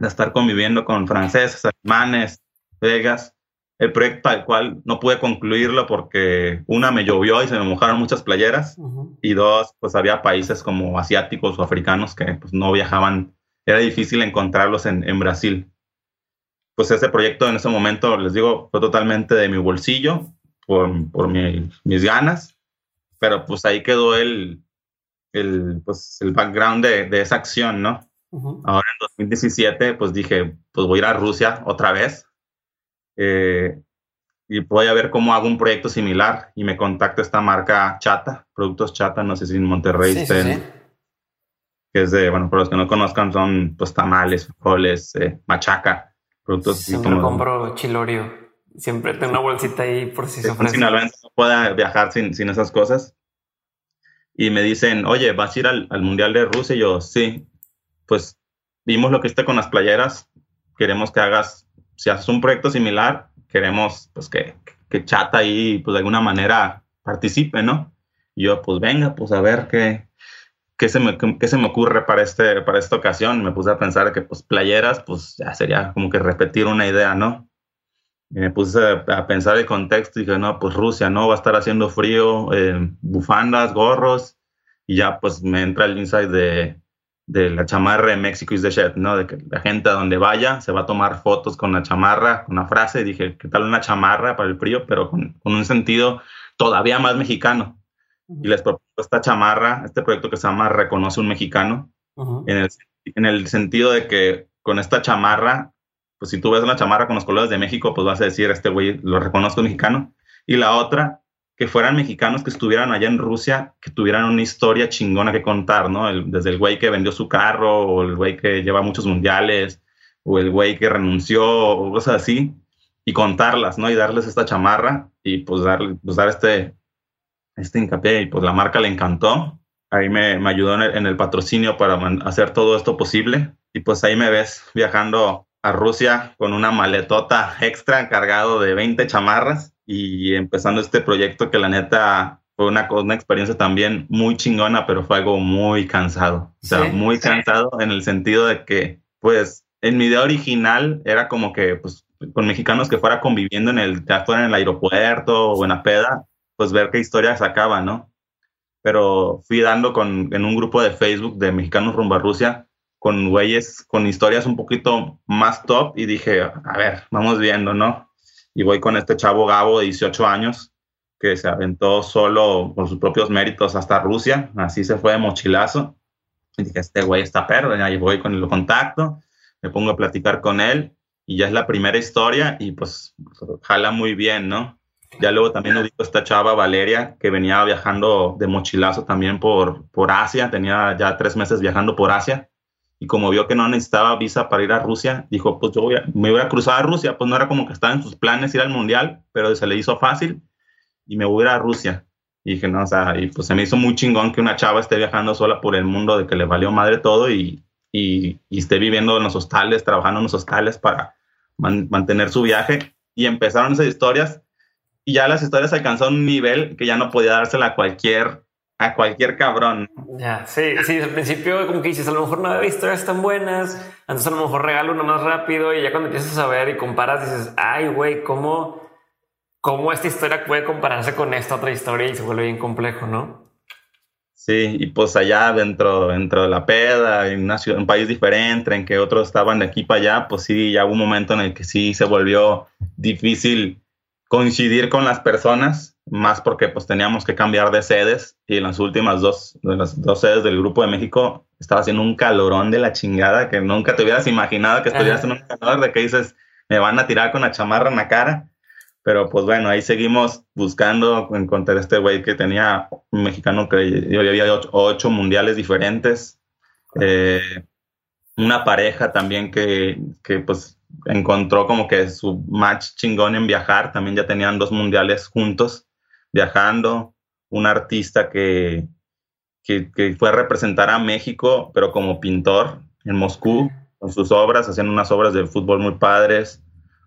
de, estar conviviendo con franceses, alemanes, vegas. El proyecto al cual no pude concluirlo porque una me llovió y se me mojaron muchas playeras y dos, pues había países como asiáticos o africanos que pues no viajaban, era difícil encontrarlos en, en Brasil. Pues ese proyecto en ese momento, les digo, fue totalmente de mi bolsillo, por, por mis ganas, pero pues ahí quedó el, el, pues, el background de, de esa acción, ¿no? Ahora en 2017, pues dije, pues voy a ir a Rusia otra vez eh, y voy a ver cómo hago un proyecto similar y me contacta esta marca Chata, Productos Chata, no sé si en Monterrey estén, que es de, bueno, para los que no conozcan, son pues tamales, frijoles, eh, machaca, productos Siempre compro chilorio. Siempre tengo una bolsita ahí por si se ofrece. no pueda viajar sin, sin esas cosas y me dicen, oye, ¿vas a ir al, Mundial de Rusia? Y yo, sí, pues vimos lo que esté con las playeras, queremos que hagas, si haces un proyecto similar, queremos pues que, que Chata ahí, pues de alguna manera participe, ¿no? Y yo, pues venga, pues a ver qué, qué, se, me, qué se me ocurre para, este, para esta ocasión. Me puse a pensar que pues playeras, pues ya sería como que repetir una idea, ¿no? me puse a, pensar el contexto y dije, no, pues Rusia, ¿no? Va a estar haciendo frío, eh, bufandas, gorros, y ya pues me entra el insight de, de la chamarra de México is the shit, ¿no? De que la gente a donde vaya se va a tomar fotos con la chamarra, con la frase, dije, ¿qué tal una chamarra para el frío? Pero con, con un sentido todavía más mexicano. Y les propongo esta chamarra, este proyecto que se llama Reconoce un Mexicano, en, el, en el sentido de que con esta chamarra pues si tú ves una chamarra con los colores de México, pues vas a decir, este güey lo reconozco mexicano. Y la otra, que fueran mexicanos que estuvieran allá en Rusia, que tuvieran una historia chingona que contar, ¿no? desde el güey que vendió su carro, o el güey que lleva muchos mundiales, o el güey que renunció, o cosas así, y contarlas, ¿no? Y darles esta chamarra y pues, darle, pues dar este, este hincapié. Y pues la marca le encantó. Ahí me, me ayudó el, en el patrocinio para hacer todo esto posible. Y pues ahí me ves viajando a Rusia con una maletota extra cargado de 20 chamarras y empezando este proyecto que la neta fue una, una experiencia también muy chingona, pero fue algo muy cansado. O sea, muy cansado en el sentido de que, pues, en mi idea original era como que, pues, con mexicanos que fuera conviviendo en el, ya fuera en el aeropuerto o en la peda, pues ver qué historia sacaba, ¿no? Pero fui dando con, en un grupo de Facebook de mexicanos rumbo a Rusia con güeyes con historias un poquito más top y dije, a ver, vamos viendo, ¿no? Y voy con este chavo Gabo de 18 años que se aventó solo por sus propios méritos hasta Rusia, así se fue de mochilazo. Y dije, este güey está perro, y voy con el contacto, me pongo a platicar con él y ya es la primera historia y pues jala muy bien, ¿no? Ya luego también ubico esta chava Valeria, que venía viajando de mochilazo también por, por Asia, tenía ya tres meses viajando por Asia, y como vio que no necesitaba visa para ir a Rusia, dijo, pues yo me voy a cruzar a Rusia, pues no era como que estaba en sus planes ir al Mundial, pero se le hizo fácil, y me voy a ir a Rusia. Y dije, no, o sea, y pues se me hizo muy chingón que una chava esté viajando sola por el mundo, de que le valió madre todo, y, y, y esté viviendo en los hostales, trabajando en los hostales para mantener su viaje. Y empezaron esas historias y ya las historias alcanzaron un nivel que ya no podía dársela a cualquier a cualquier cabrón. Ya, sí, sí, al principio como que dices, a lo mejor no había historias tan buenas, entonces a lo mejor regalo una más rápido y ya cuando empiezas a ver y comparas dices, ay, güey, ¿cómo, ¿cómo esta historia puede compararse con esta otra historia y se vuelve bien complejo, no? Sí, y pues allá dentro, dentro de la peda, en una ciudad, un país diferente, en que otros estaban de aquí para allá, pues sí, ya hubo un momento en el que sí se volvió difícil coincidir con las personas, más porque pues teníamos que cambiar de sedes y las últimas dos, de las dos sedes del Grupo de México estaba haciendo un calorón de la chingada que nunca te hubieras imaginado que estuvieras en un calor de que dices, me van a tirar con la chamarra en la cara. Pero pues bueno, ahí seguimos buscando encontrar este güey que tenía un mexicano que yo había ocho, ocho mundiales diferentes. Eh, una pareja también que, que pues encontró como que su match chingón en viajar. También ya tenían dos mundiales juntos viajando. Un artista que, que, que, fue a representar a México, pero como pintor en Moscú, con sus obras, haciendo unas obras de fútbol muy padres.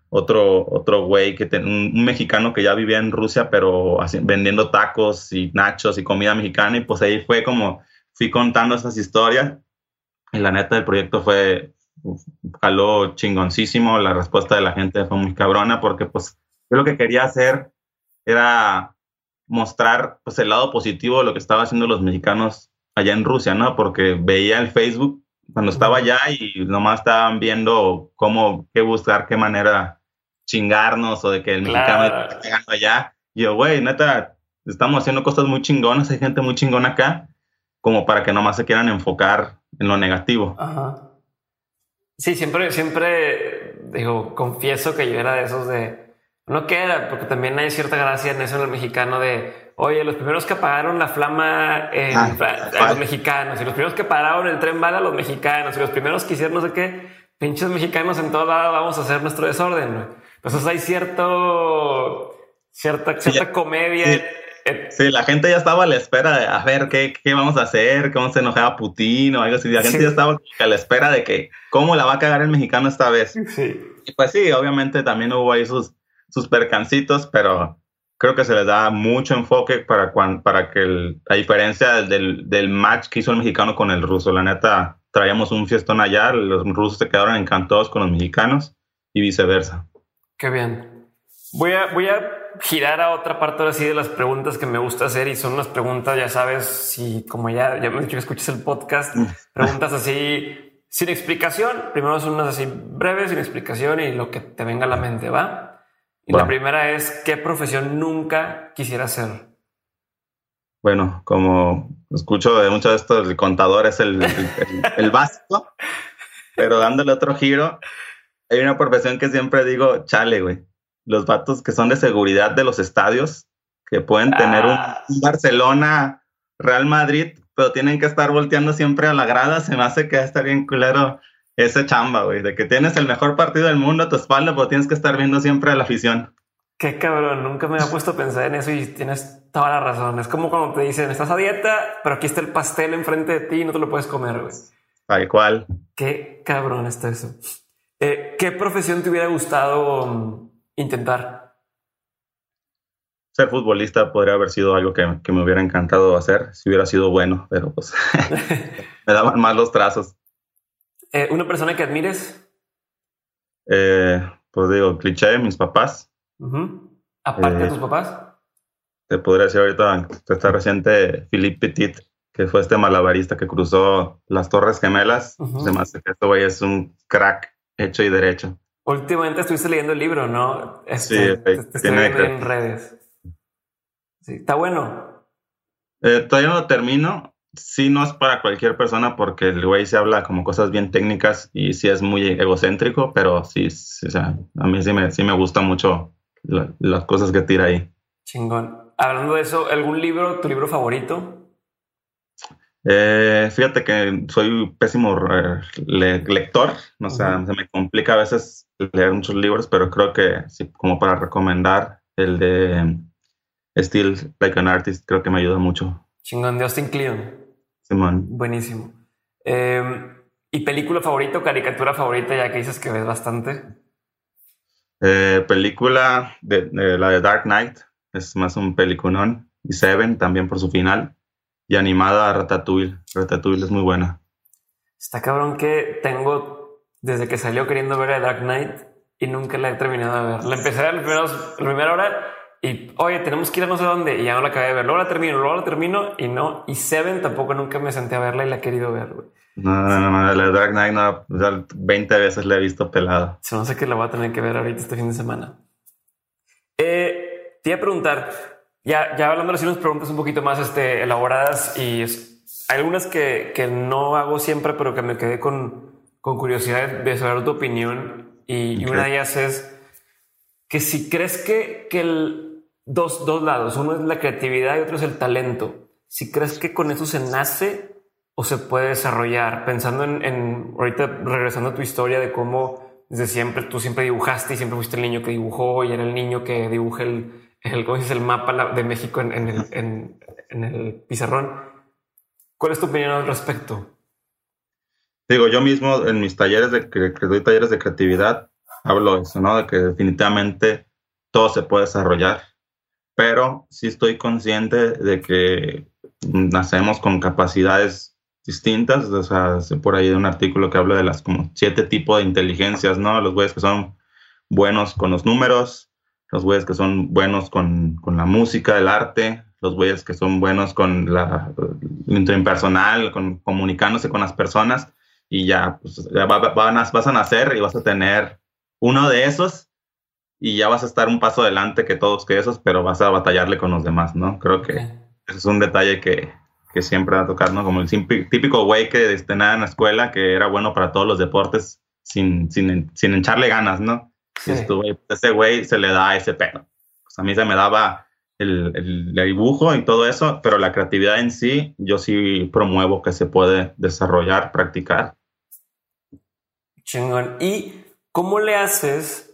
Otro, otro güey, que ten, un, un, mexicano que ya vivía en Rusia, pero así, vendiendo tacos y nachos y comida mexicana. Y pues ahí fue como fui contando esas historias. Y la neta, el proyecto fue, jaló chingoncísimo, la respuesta de la gente fue muy cabrona porque pues yo lo que quería hacer era mostrar pues el lado positivo de lo que estaban haciendo los mexicanos allá en Rusia, ¿no? Porque veía el Facebook cuando estaba allá y nomás estaban viendo cómo, qué buscar, qué manera chingarnos o de que el claro. mexicano está llegando allá. Y yo, güey, neta, estamos haciendo cosas muy chingonas, hay gente muy chingona acá, como para que nomás se quieran enfocar en lo negativo. Ajá. Sí, siempre, siempre digo, confieso que yo era de esos de no queda, porque también hay cierta gracia en eso en el mexicano de oye, los primeros que apagaron la flama en, ah, a los mexicanos y los primeros que pararon el tren bala a los mexicanos y los primeros que hicieron no sé qué, pinches mexicanos en todo lado vamos a hacer nuestro desorden. Entonces hay cierto, cierta, cierta sí, comedia. Sí. Sí, la gente ya estaba a la espera de a ver qué, qué vamos a hacer, cómo se enojaba Putin o algo así. La gente sí. ya estaba a la espera de que cómo la va a cagar el mexicano esta vez. Sí. Y pues sí, obviamente también hubo ahí sus, sus percancitos, pero creo que se les da mucho enfoque para, cuando, para que el, a diferencia del, del match que hizo el mexicano con el ruso, la neta, traíamos un fiestón allá, los rusos se quedaron encantados con los mexicanos y viceversa. Qué bien. Voy a, voy a girar a otra parte ahora sí de las preguntas que me gusta hacer y son unas preguntas, ya sabes, si como ya, ya me he dicho que escuches el podcast, preguntas así sin explicación. Primero son unas así breves, sin explicación y lo que te venga a la mente, ¿va? Y bueno. la primera es, ¿qué profesión nunca quisiera hacer? Bueno, como escucho de muchos de estos, el contador es el, el, el, el básico, pero dándole otro giro, hay una profesión que siempre digo, chale, güey los vatos que son de seguridad de los estadios, que pueden tener ah. un, Barcelona, Real Madrid, pero tienen que estar volteando siempre a la grada, se me hace que estar bien culero ese chamba, güey, de que tienes el mejor partido del mundo a tu espalda, pero tienes que estar viendo siempre a la afición. Qué cabrón, nunca me había puesto a pensar en eso y tienes toda la razón. Es como cuando te dicen, estás a dieta, pero aquí está el pastel enfrente de ti y no te lo puedes comer, güey. Tal cual. Qué cabrón está eso. Eh, ¿Qué profesión te hubiera gustado intentar? Ser futbolista podría haber sido algo que, que, me hubiera encantado hacer si hubiera sido bueno, pero pues me daban más los trazos. Eh, ¿Una persona que admires? Eh, pues digo, cliché, mis papás. Uh -huh. Aparte eh, de tus papás. Te podría decir ahorita, está reciente Philippe Petit, que fue este malabarista que cruzó las Torres Gemelas. Uh -huh. Que este güey es un crack hecho y derecho. Últimamente estuviste leyendo el libro, ¿no? Este, sí, te, te estoy viendo en redes. Sí, está bueno. Eh, todavía no lo termino. Sí, no es para cualquier persona porque el güey se habla como cosas bien técnicas y sí es muy egocéntrico, pero sí, sí o sea, a mí sí me, sí me gusta mucho la, las cosas que tira ahí. Chingón. Hablando de eso, ¿algún libro, tu libro favorito? Eh, fíjate que soy pésimo eh, lector, o sea, se me complica a veces leer muchos libros, pero creo que sí, como para recomendar el de Still Like an Artist, creo que me ayuda mucho. Chingón, de Austin Kleon. Simón. Buenísimo. Em, ¿Y película favorita o caricatura favorita, ya que dices que ves bastante? Eh, película de, la de Dark Knight, es más un peliculón. Y Seven también por su final. Y animada Ratatouille. Ratatouille es muy buena. Está cabrón que tengo desde que salió queriendo ver a Dark Knight y nunca la he terminado de ver. La empecé a ver la primera hora y oye, tenemos que ir a no sé dónde y ya no la acabé de ver. Luego la termino, luego la termino y no. Y Seven tampoco nunca me senté a verla y la he querido ver. No, no, no, la Dark Knight no, 20 veces la he visto pelada. No sé que la voy a tener que ver ahorita este fin de semana. Eh, te iba a preguntar, ya, ya hablando así unas preguntas un poquito más este, elaboradas y hay algunas que, que, no hago siempre, pero que me quedé con, con curiosidad de saber tu opinión. Y, y una de ellas es que si crees que, que el, dos, dos lados. Uno es la creatividad y otro es el talento. Si crees que con eso se nace o se puede desarrollar, pensando en, en ahorita regresando a tu historia de cómo desde siempre tú siempre dibujaste y siempre fuiste el niño que dibujó y era el niño que dibuja el, el, ¿cómo dices? el mapa de México en, en, el, en, en el pizarrón. ¿Cuál es tu opinión al respecto? Digo, yo mismo en mis talleres de que doy talleres de creatividad hablo eso, ¿no? De que definitivamente todo se puede desarrollar pero sí estoy consciente de que nacemos con capacidades distintas. O sea, por ahí un artículo que habla de las como siete tipos de inteligencias, ¿no? Los güeyes que son buenos con los números, los güeyes que son buenos con, con la música, el arte, los güeyes que son buenos con la impersonal, con comunicándose con las personas y ya, pues, ya vas a nacer y vas a tener uno de esos y ya vas a estar un paso adelante que todos que esos, pero vas a batallarle con los demás, ¿no? Creo que ese es un detalle que, que, siempre va a tocar, ¿no? Como el típico güey que este, nada en la escuela, que era bueno para todos los deportes sin, sin, sin echarle ganas, ¿no? Sí. ese güey se le da ese pedo. Pues a mí se me daba el, el, dibujo y todo eso, pero la creatividad en sí, yo sí promuevo que se puede desarrollar, practicar. Chingón. ¿Y cómo le haces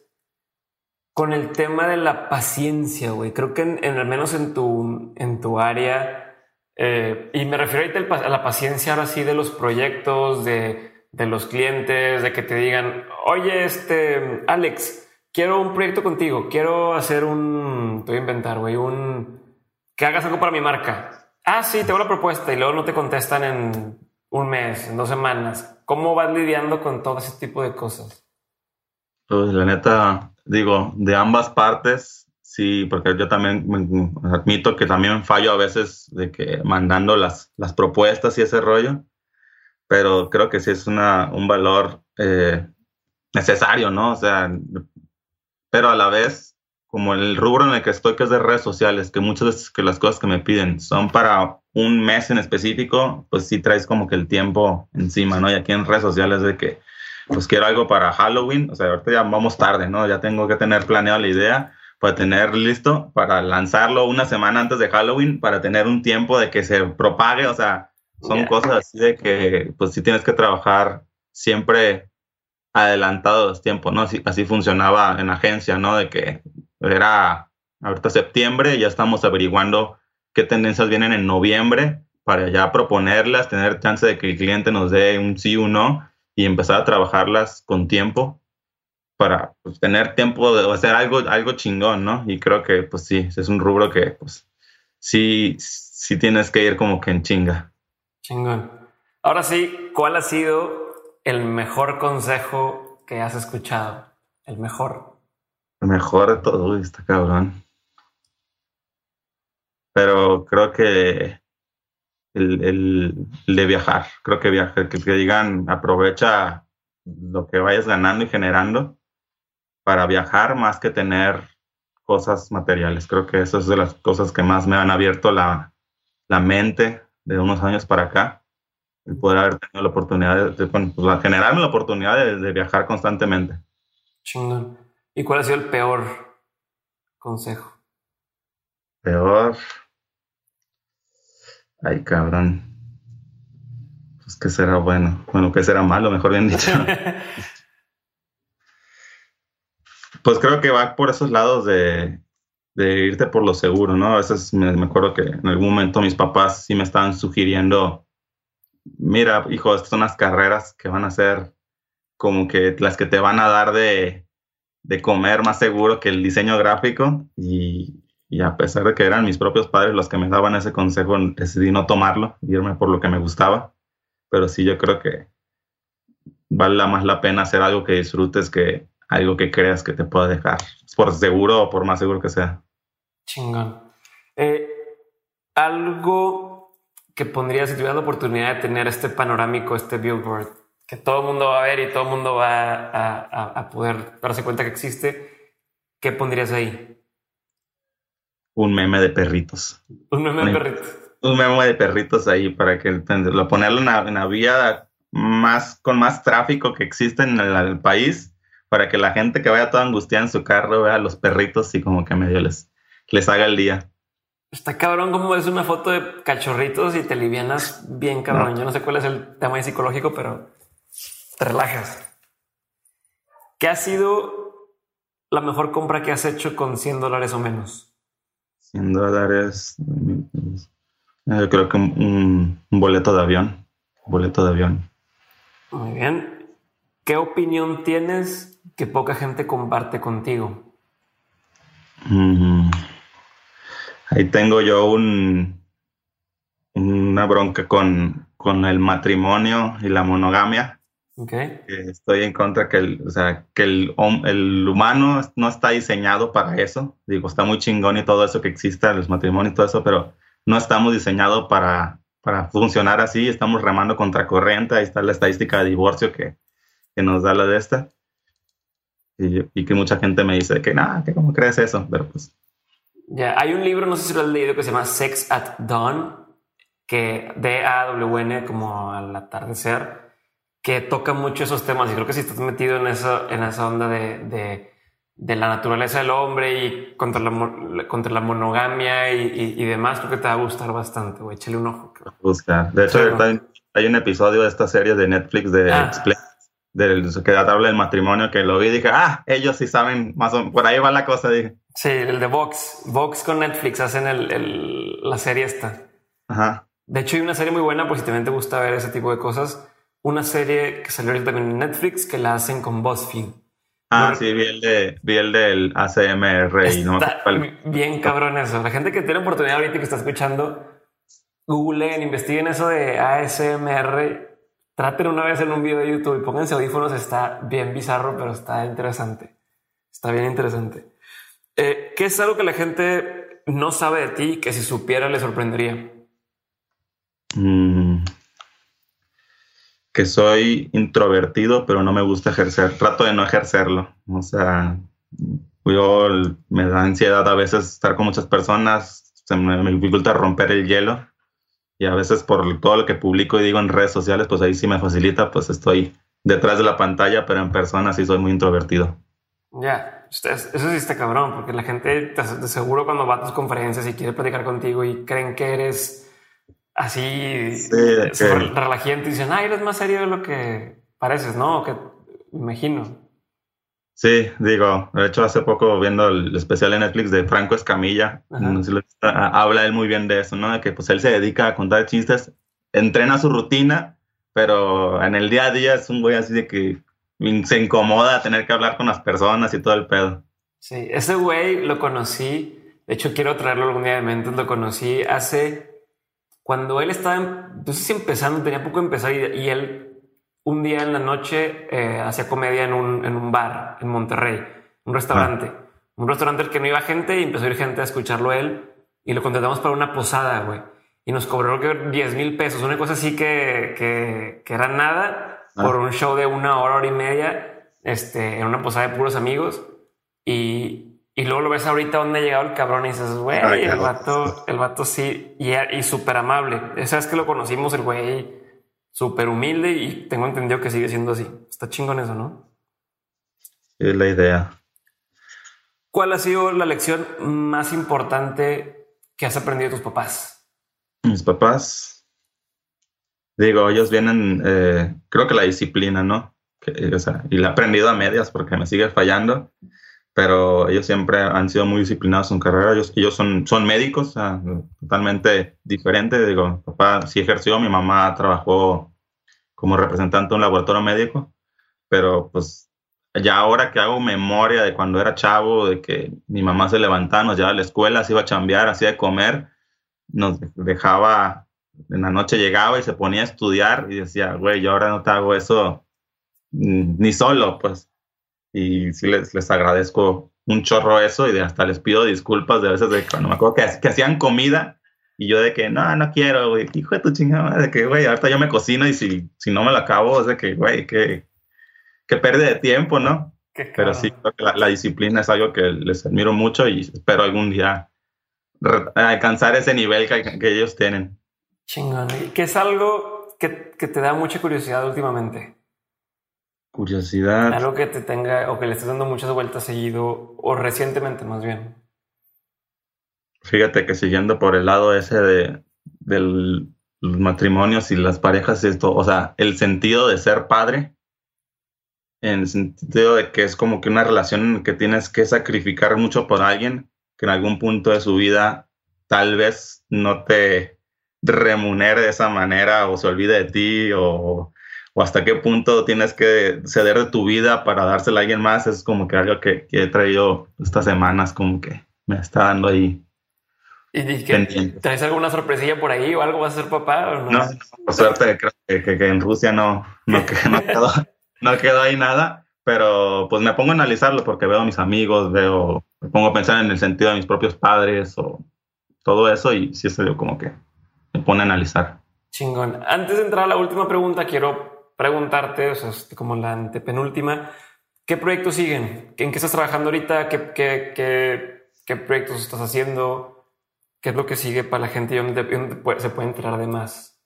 con el tema de la paciencia, güey. Creo que en, al menos en tu, en tu área, eh, y me refiero a la paciencia ahora sí de los proyectos, de, de los clientes, de que te digan, oye, este, Alex, quiero un proyecto contigo, quiero hacer un, te voy a inventar, güey, un, que hagas algo para mi marca. Ah, sí, tengo la propuesta y luego no te contestan en un mes, en dos semanas. ¿Cómo vas lidiando con todo ese tipo de cosas? Pues la neta, digo, de ambas partes, sí, porque yo también admito que también fallo a veces de que mandando las, las propuestas y ese rollo, pero creo que sí es una, un valor eh, necesario, ¿no? O sea, pero a la vez, como el rubro en el que estoy, que es de redes sociales, que muchas veces que las cosas que me piden son para un mes en específico, pues sí traes como que el tiempo encima, ¿no? Y aquí en redes sociales de que pues quiero algo para Halloween, o sea, ahorita ya vamos tarde, ¿no? Ya tengo que tener planeado la idea para tener listo, para lanzarlo una semana antes de Halloween, para tener un tiempo de que se propague, o sea, son cosas así de que, pues sí tienes que trabajar siempre adelantado los tiempos, ¿no? Así, así funcionaba en agencia, ¿no? De que era ahorita septiembre, ya estamos averiguando qué tendencias vienen en noviembre para ya proponerlas, tener chance de que el cliente nos dé un sí o no y empezar a trabajarlas con tiempo para pues, tener tiempo de hacer algo, algo chingón, ¿no? Y creo que, pues sí, es un rubro que, pues, sí, sí tienes que ir como que en chinga. Chingón. Ahora sí, ¿cuál ha sido el mejor consejo que has escuchado? El mejor. El mejor de todo, está cabrón. Pero creo que el, de viajar. Creo que viajar, que, que digan aprovecha lo que vayas ganando y generando para viajar más que tener cosas materiales. Creo que eso es de las cosas que más me han abierto la, la mente de unos años para acá. El poder haber tenido la oportunidad de, pues, generarme la oportunidad de, de, viajar constantemente. Chingón. ¿Y cuál ha sido el peor consejo? Peor. Ay, cabrón. Pues que será bueno. Bueno, que será malo, mejor bien dicho. pues creo que va por esos lados de, irte por lo seguro, ¿no? A veces me, acuerdo que en algún momento mis papás sí me estaban sugiriendo, mira, hijo, estas son las carreras que van a ser como que las que te van a dar de, de comer más seguro que el diseño gráfico y, y a pesar de que eran mis propios padres los que me daban ese consejo, decidí no tomarlo, irme por lo que me gustaba. Pero sí, yo creo que vale más la pena hacer algo que disfrutes que algo que creas que te pueda dejar, por seguro o por más seguro que sea. Chingón. Eh, algo que pondrías si tuvieras la oportunidad de tener este panorámico, este billboard, que todo el mundo va a ver y todo el mundo va a, a poder darse cuenta que existe, ¿qué pondrías ahí? Un meme de perritos. Un meme de perritos. Un meme de perritos ahí para que lo ponerlo en la, vía más con más tráfico que existe en el, país para que la gente que vaya toda angustiada en su carro vea a los perritos y como que medio les, les haga el día. Está cabrón como es una foto de cachorritos y te livianas bien cabrón. Yo no sé cuál es el tema psicológico, pero te relajas. ¿Qué ha sido la mejor compra que has hecho con 100 dólares o menos? 100 dólares. Yo creo que un, boleto de avión. boleto de avión. Muy bien. ¿Qué opinión tienes que poca gente comparte contigo? Mm. ahí tengo yo un, una bronca con, con el matrimonio y la monogamia. Okay. Estoy en contra que el, o sea, que el, el, humano no está diseñado para eso. Digo, está muy chingón y todo eso que exista, los matrimonios y todo eso, pero no estamos diseñados para, para funcionar así. Estamos remando contra corriente. Ahí está la estadística de divorcio que, que nos da la de esta. Y, y, que mucha gente me dice que nada, que cómo crees eso, pero pues. Ya, hay un libro, no sé si lo has leído, que se llama Sex at Dawn, que D-A-W-N como al atardecer que toca mucho esos temas. Y creo que si estás metido en esa, en esa onda de, de, la naturaleza del hombre y contra la, contra la monogamia y, y, demás, creo que te va a gustar bastante. Güey, échale un ojo. Busca. De hecho, hay, un episodio de esta serie de Netflix de ah. del, que habla del matrimonio que lo vi y dije, ah, ellos sí saben más o menos, por ahí va la cosa, dije. Sí, el de Vox. Vox con Netflix hacen el, el, la serie esta. Ajá. De hecho, hay una serie muy buena, pues si también te gusta ver ese tipo de cosas una serie que salió también en Netflix que la hacen con BuzzFeed. Ah, sí, vi el, de, vi el del ACMR y no Bien cabrón eso. La gente que tiene oportunidad ahorita que está escuchando, googleen, investiguen eso de ASMR, traten una vez en un video de YouTube y pónganse audífonos. Está bien bizarro, pero está interesante. Está bien interesante. Eh, ¿Qué es algo que la gente no sabe de ti que si supiera le sorprendería? Mm que soy introvertido, pero no me gusta ejercer. Trato de no ejercerlo. O sea, yo me da ansiedad a veces estar con muchas personas, se me, dificulta romper el hielo. Y a veces por todo lo que publico y digo en redes sociales, pues ahí sí me facilita, pues estoy detrás de la pantalla, pero en persona sí soy muy introvertido. Ya, eso sí está cabrón, porque la gente de seguro cuando va a tus conferencias y quiere platicar contigo y creen que eres así sí, relajiente y dicen, ay, eres más serio de lo que pareces, ¿no? Que imagino. Sí, digo, de hecho hace poco viendo el especial en Netflix de Franco Escamilla, habla él muy bien de eso, ¿no? De que pues él se dedica a contar chistes, entrena su rutina, pero en el día a día es un güey así de que se incomoda tener que hablar con las personas y todo el pedo. Sí, ese güey lo conocí, de hecho quiero traerlo algún día de mente, lo conocí hace cuando él estaba, sé si empezando, tenía poco de empezar y, él un día en la noche eh, hacía comedia en un, en un, bar en Monterrey, un restaurante, ah. un restaurante al que no iba gente y empezó a ir gente a escucharlo él y lo contratamos para una posada, güey. Y nos cobró que 10 mil pesos, una cosa así que, que, que era nada ah. por un show de una hora, hora y media, este, en una posada de puros amigos. Y, y luego lo ves ahorita donde ha llegado el cabrón y dices, güey, el vato, el vato sí, y, y súper amable. Esa vez que lo conocimos, el güey súper humilde y tengo entendido que sigue siendo así. Está chingón eso, ¿no? Es la idea. ¿Cuál ha sido la lección más importante que has aprendido de tus papás? Mis papás, digo, ellos vienen, eh, creo que la disciplina, ¿no? Que, o sea, y la he aprendido a medias porque me sigue fallando, pero ellos siempre han sido muy disciplinados en carrera. Ellos, ellos son, son médicos, o sea, totalmente diferente. Digo, papá sí ejerció, mi mamá trabajó como representante de un laboratorio médico, pero pues ya ahora que hago memoria de cuando era chavo, de que mi mamá se levantaba, nos llevaba a la escuela, se iba a chambear, hacía de comer, nos dejaba, en la noche llegaba y se ponía a estudiar y decía, güey, yo ahora no te hago eso ni solo, pues. Y sí les, les agradezco un chorro eso y hasta les pido disculpas de veces de cuando me acuerdo que, que hacían comida y yo de que, no, no quiero, güey, hijo de tu chingada, de que, güey, ahorita yo me cocino y si, si no me lo acabo, es de que, güey, que que pérdida de tiempo, ¿no? Pero sí, creo que la, disciplina es algo que les admiro mucho y espero algún día alcanzar ese nivel que, ellos tienen. Chingón. ¿Y qué es algo que, que, te da mucha curiosidad últimamente? Curiosidad. Algo que te tenga o que le estés dando muchas vueltas seguido o recientemente más bien. Fíjate que siguiendo por el lado ese de, de los matrimonios y las parejas, esto, o sea, el sentido de ser padre en el sentido de que es como que una relación que tienes que sacrificar mucho por alguien que en algún punto de su vida tal vez no te remunere de esa manera o se olvide de ti o, o hasta qué punto tienes que ceder de tu vida para dársela a alguien más es como que algo que, he traído estas semanas como que me está dando ahí ¿Y que, ¿Traes alguna sorpresilla por ahí o algo? ¿Vas a ser papá o no? No, por suerte creo que, que, en Rusia no, no, no quedó, no quedó ahí nada, pero pues me pongo a analizarlo porque veo a mis amigos, veo, me pongo a pensar en el sentido de mis propios padres o todo eso y sí, eso yo como que me pone a analizar. Chingón. Antes de entrar a la última pregunta, quiero preguntarte, o sea, como la antepenúltima, ¿qué proyectos siguen? ¿En qué estás trabajando ahorita? ¿Qué, qué, qué, qué proyectos estás haciendo? ¿Qué es lo que sigue para la gente y dónde, se puede enterar de más?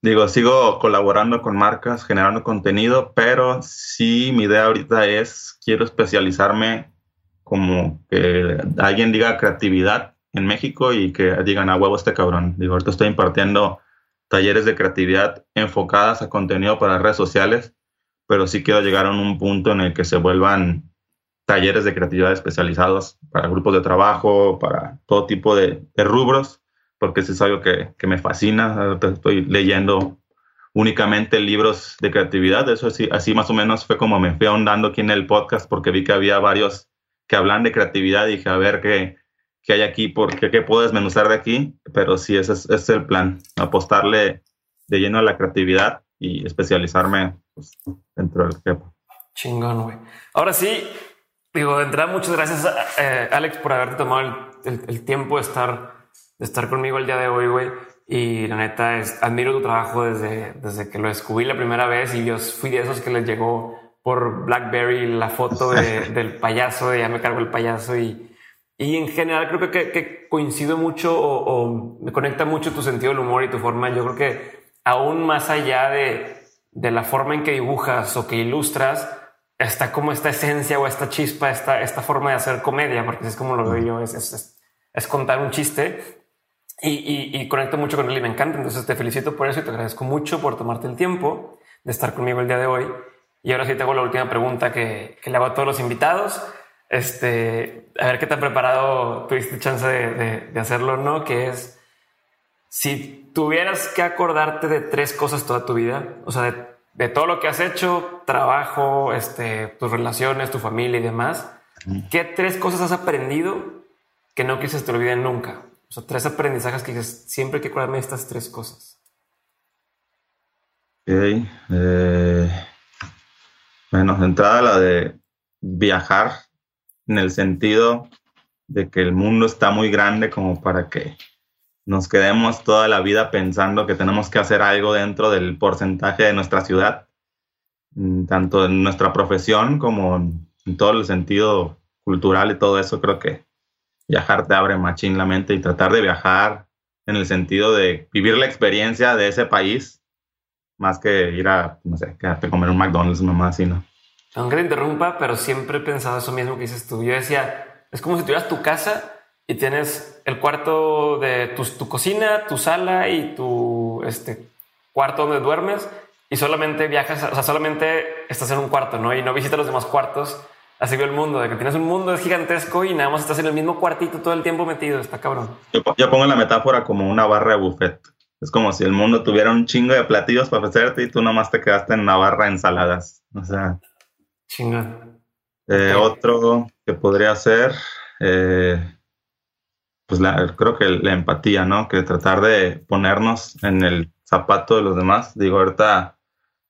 Digo, sigo colaborando con marcas, generando contenido, pero sí mi idea ahorita es, quiero especializarme como que alguien diga creatividad en México y que digan a huevo este cabrón. Digo, ahorita estoy impartiendo talleres de creatividad enfocadas a contenido para redes sociales, pero sí quiero llegar a un punto en el que se vuelvan talleres de creatividad especializados para grupos de trabajo, para todo tipo de, de rubros porque eso es algo que, que me fascina. Estoy leyendo únicamente libros de creatividad. Eso así, así más o menos fue como me fui ahondando aquí en el podcast porque vi que había varios que hablan de creatividad y dije, a ver qué, qué hay aquí, porque qué puedo desmenuzar de aquí. Pero sí, ese es, el plan, apostarle de lleno a la creatividad y especializarme pues, dentro del tiempo. Chingón, güey. Ahora sí, digo, de entrada, muchas gracias, eh, Alex, por haberte tomado el, el tiempo de estar de estar conmigo el día de hoy, güey. Y la neta es, admiro tu trabajo desde, desde que lo descubrí la primera vez y yo fui de esos que les llegó por Blackberry la foto del payaso, de ya me cargo el payaso y, y en general creo que, que coincido mucho o, me conecta mucho tu sentido del humor y tu forma. Yo creo que aún más allá de, de la forma en que dibujas o que ilustras, está como esta esencia o esta chispa, esta, esta forma de hacer comedia, porque es como lo veo yo, es, es, es contar un chiste y, y, conecto mucho con él y me encanta. Entonces te felicito por eso y te agradezco mucho por tomarte el tiempo de estar conmigo el día de hoy. Y ahora sí te hago la última pregunta que, que le hago a todos los invitados. Este, a ver qué te ha preparado, tuviste chance de, de, hacerlo no, que es si tuvieras que acordarte de tres cosas toda tu vida, o sea, de, de todo lo que has hecho, trabajo, este, tus relaciones, tu familia y demás, ¿qué tres cosas has aprendido que no quieres te olviden nunca? O sea, tres aprendizajes que dices, siempre hay que acordarme de estas tres cosas. Ok. Eh, bueno, de entrada la de viajar en el sentido de que el mundo está muy grande como para que nos quedemos toda la vida pensando que tenemos que hacer algo dentro del porcentaje de nuestra ciudad, tanto en nuestra profesión como en todo el sentido cultural y todo eso, creo que viajar te abre machín la mente y tratar de viajar en el sentido de vivir la experiencia de ese país, más que ir a, no sé, quedarte a comer un McDonald's, nomás así, ¿no? Aunque interrumpa, pero siempre he pensado eso mismo que dices tú. Yo decía, es como si tuvieras tu casa y tienes el cuarto de tu, tu, cocina, tu sala y tu este, cuarto donde duermes y solamente viajas, o sea, solamente estás en un cuarto, ¿no? Y no visitas los demás cuartos. Así veo el mundo, de que tienes un mundo es gigantesco y nada más estás en el mismo cuartito todo el tiempo metido. Está cabrón. Yo, yo pongo la metáfora como una barra de buffet. Es como si el mundo tuviera un chingo de platillos para ofrecerte y tú nomás te quedaste en una barra de ensaladas. O sea. Chingón. Eh, Otro que podría ser, eh, pues la, creo que la empatía, ¿no? Que tratar de ponernos en el zapato de los demás. Digo, ahorita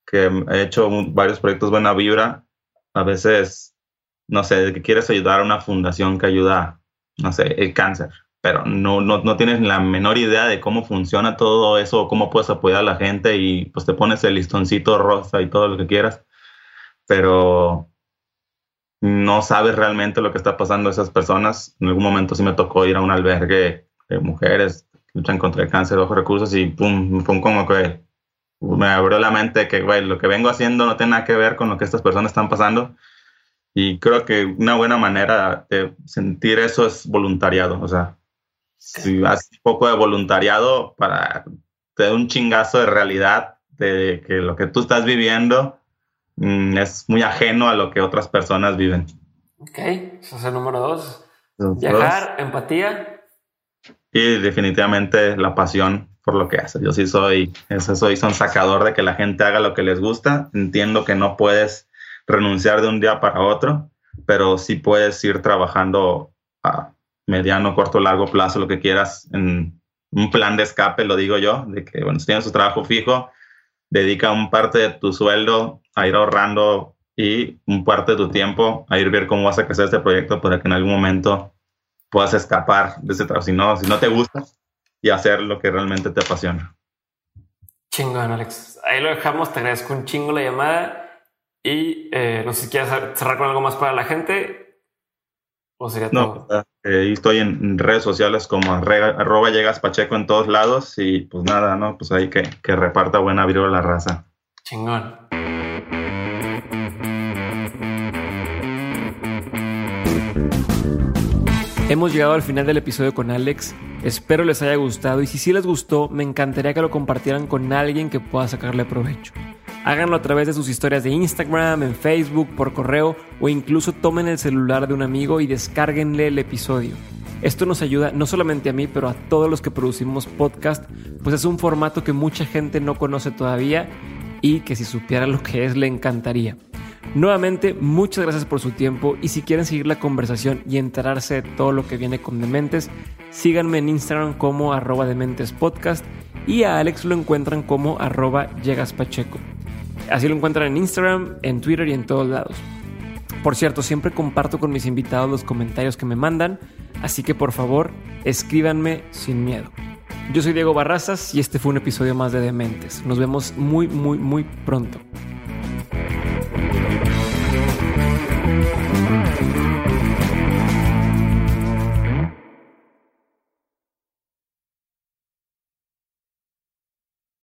que he hecho varios proyectos Buena Vibra, a veces, no sé, que quieres ayudar a una fundación que ayuda, no sé, el cáncer, pero no, no, no tienes la menor idea de cómo funciona todo eso, cómo puedes apoyar a la gente y pues te pones el listoncito rosa y todo lo que quieras, pero no sabes realmente lo que está pasando a esas personas. En algún momento sí me tocó ir a un albergue de mujeres que luchan contra el cáncer de recursos y pum, pum, como que me abrió la mente que, güey, lo que vengo haciendo no tiene nada que ver con lo que estas personas están pasando. Y creo que una buena manera de sentir eso es voluntariado. O sea, si haces un poco de voluntariado para te da un chingazo de realidad de que lo que tú estás viviendo mm, es muy ajeno a lo que otras personas viven. Ok, eso es el número dos. Viajar, empatía. Y definitivamente la pasión por lo que hace. Yo sí soy, eso soy son sacador de que la gente haga lo que les gusta. Entiendo que no puedes renunciar de un día para otro, pero sí puedes ir trabajando a mediano, corto, largo plazo, lo que quieras, en un plan de escape, lo digo yo, de que, bueno, si tienes tu trabajo fijo, dedica un parte de tu sueldo a ir ahorrando y un parte de tu tiempo a ir a ver cómo vas a crecer este proyecto para que en algún momento puedas escapar de ese trabajo. Si no, si no te gusta, y hacer lo que realmente te apasiona. Chingón, Alex. Ahí lo dejamos. Te agradezco un chingo la llamada y eh, no sé si quieres cerrar con algo más para la gente o sería no, todo. Eh, estoy en redes sociales como arroba llegas pacheco en todos lados y pues nada, no, pues ahí que, que reparta buena a la raza. Chingón. Hemos llegado al final del episodio con Alex. Espero les haya gustado y si sí les gustó, me encantaría que lo compartieran con alguien que pueda sacarle provecho. Háganlo a través de sus historias de Instagram, en Facebook, por correo o incluso tomen el celular de un amigo y descárguenle el episodio. Esto nos ayuda no solamente a mí, pero a todos los que producimos podcast, pues es un formato que mucha gente no conoce todavía y que si supiera lo que es le encantaría. Nuevamente, muchas gracias por su tiempo y si quieren seguir la conversación y enterarse de todo lo que viene con Dementes, síganme en Instagram como arroba Podcast y a Alex lo encuentran como arroba llegaspacheco. Así lo encuentran en Instagram, en Twitter y en todos lados. Por cierto, siempre comparto con mis invitados los comentarios que me mandan, así que por favor, escríbanme sin miedo. Yo soy Diego Barrazas y este fue un episodio más de Dementes. Nos vemos muy, muy, muy pronto. Thank you.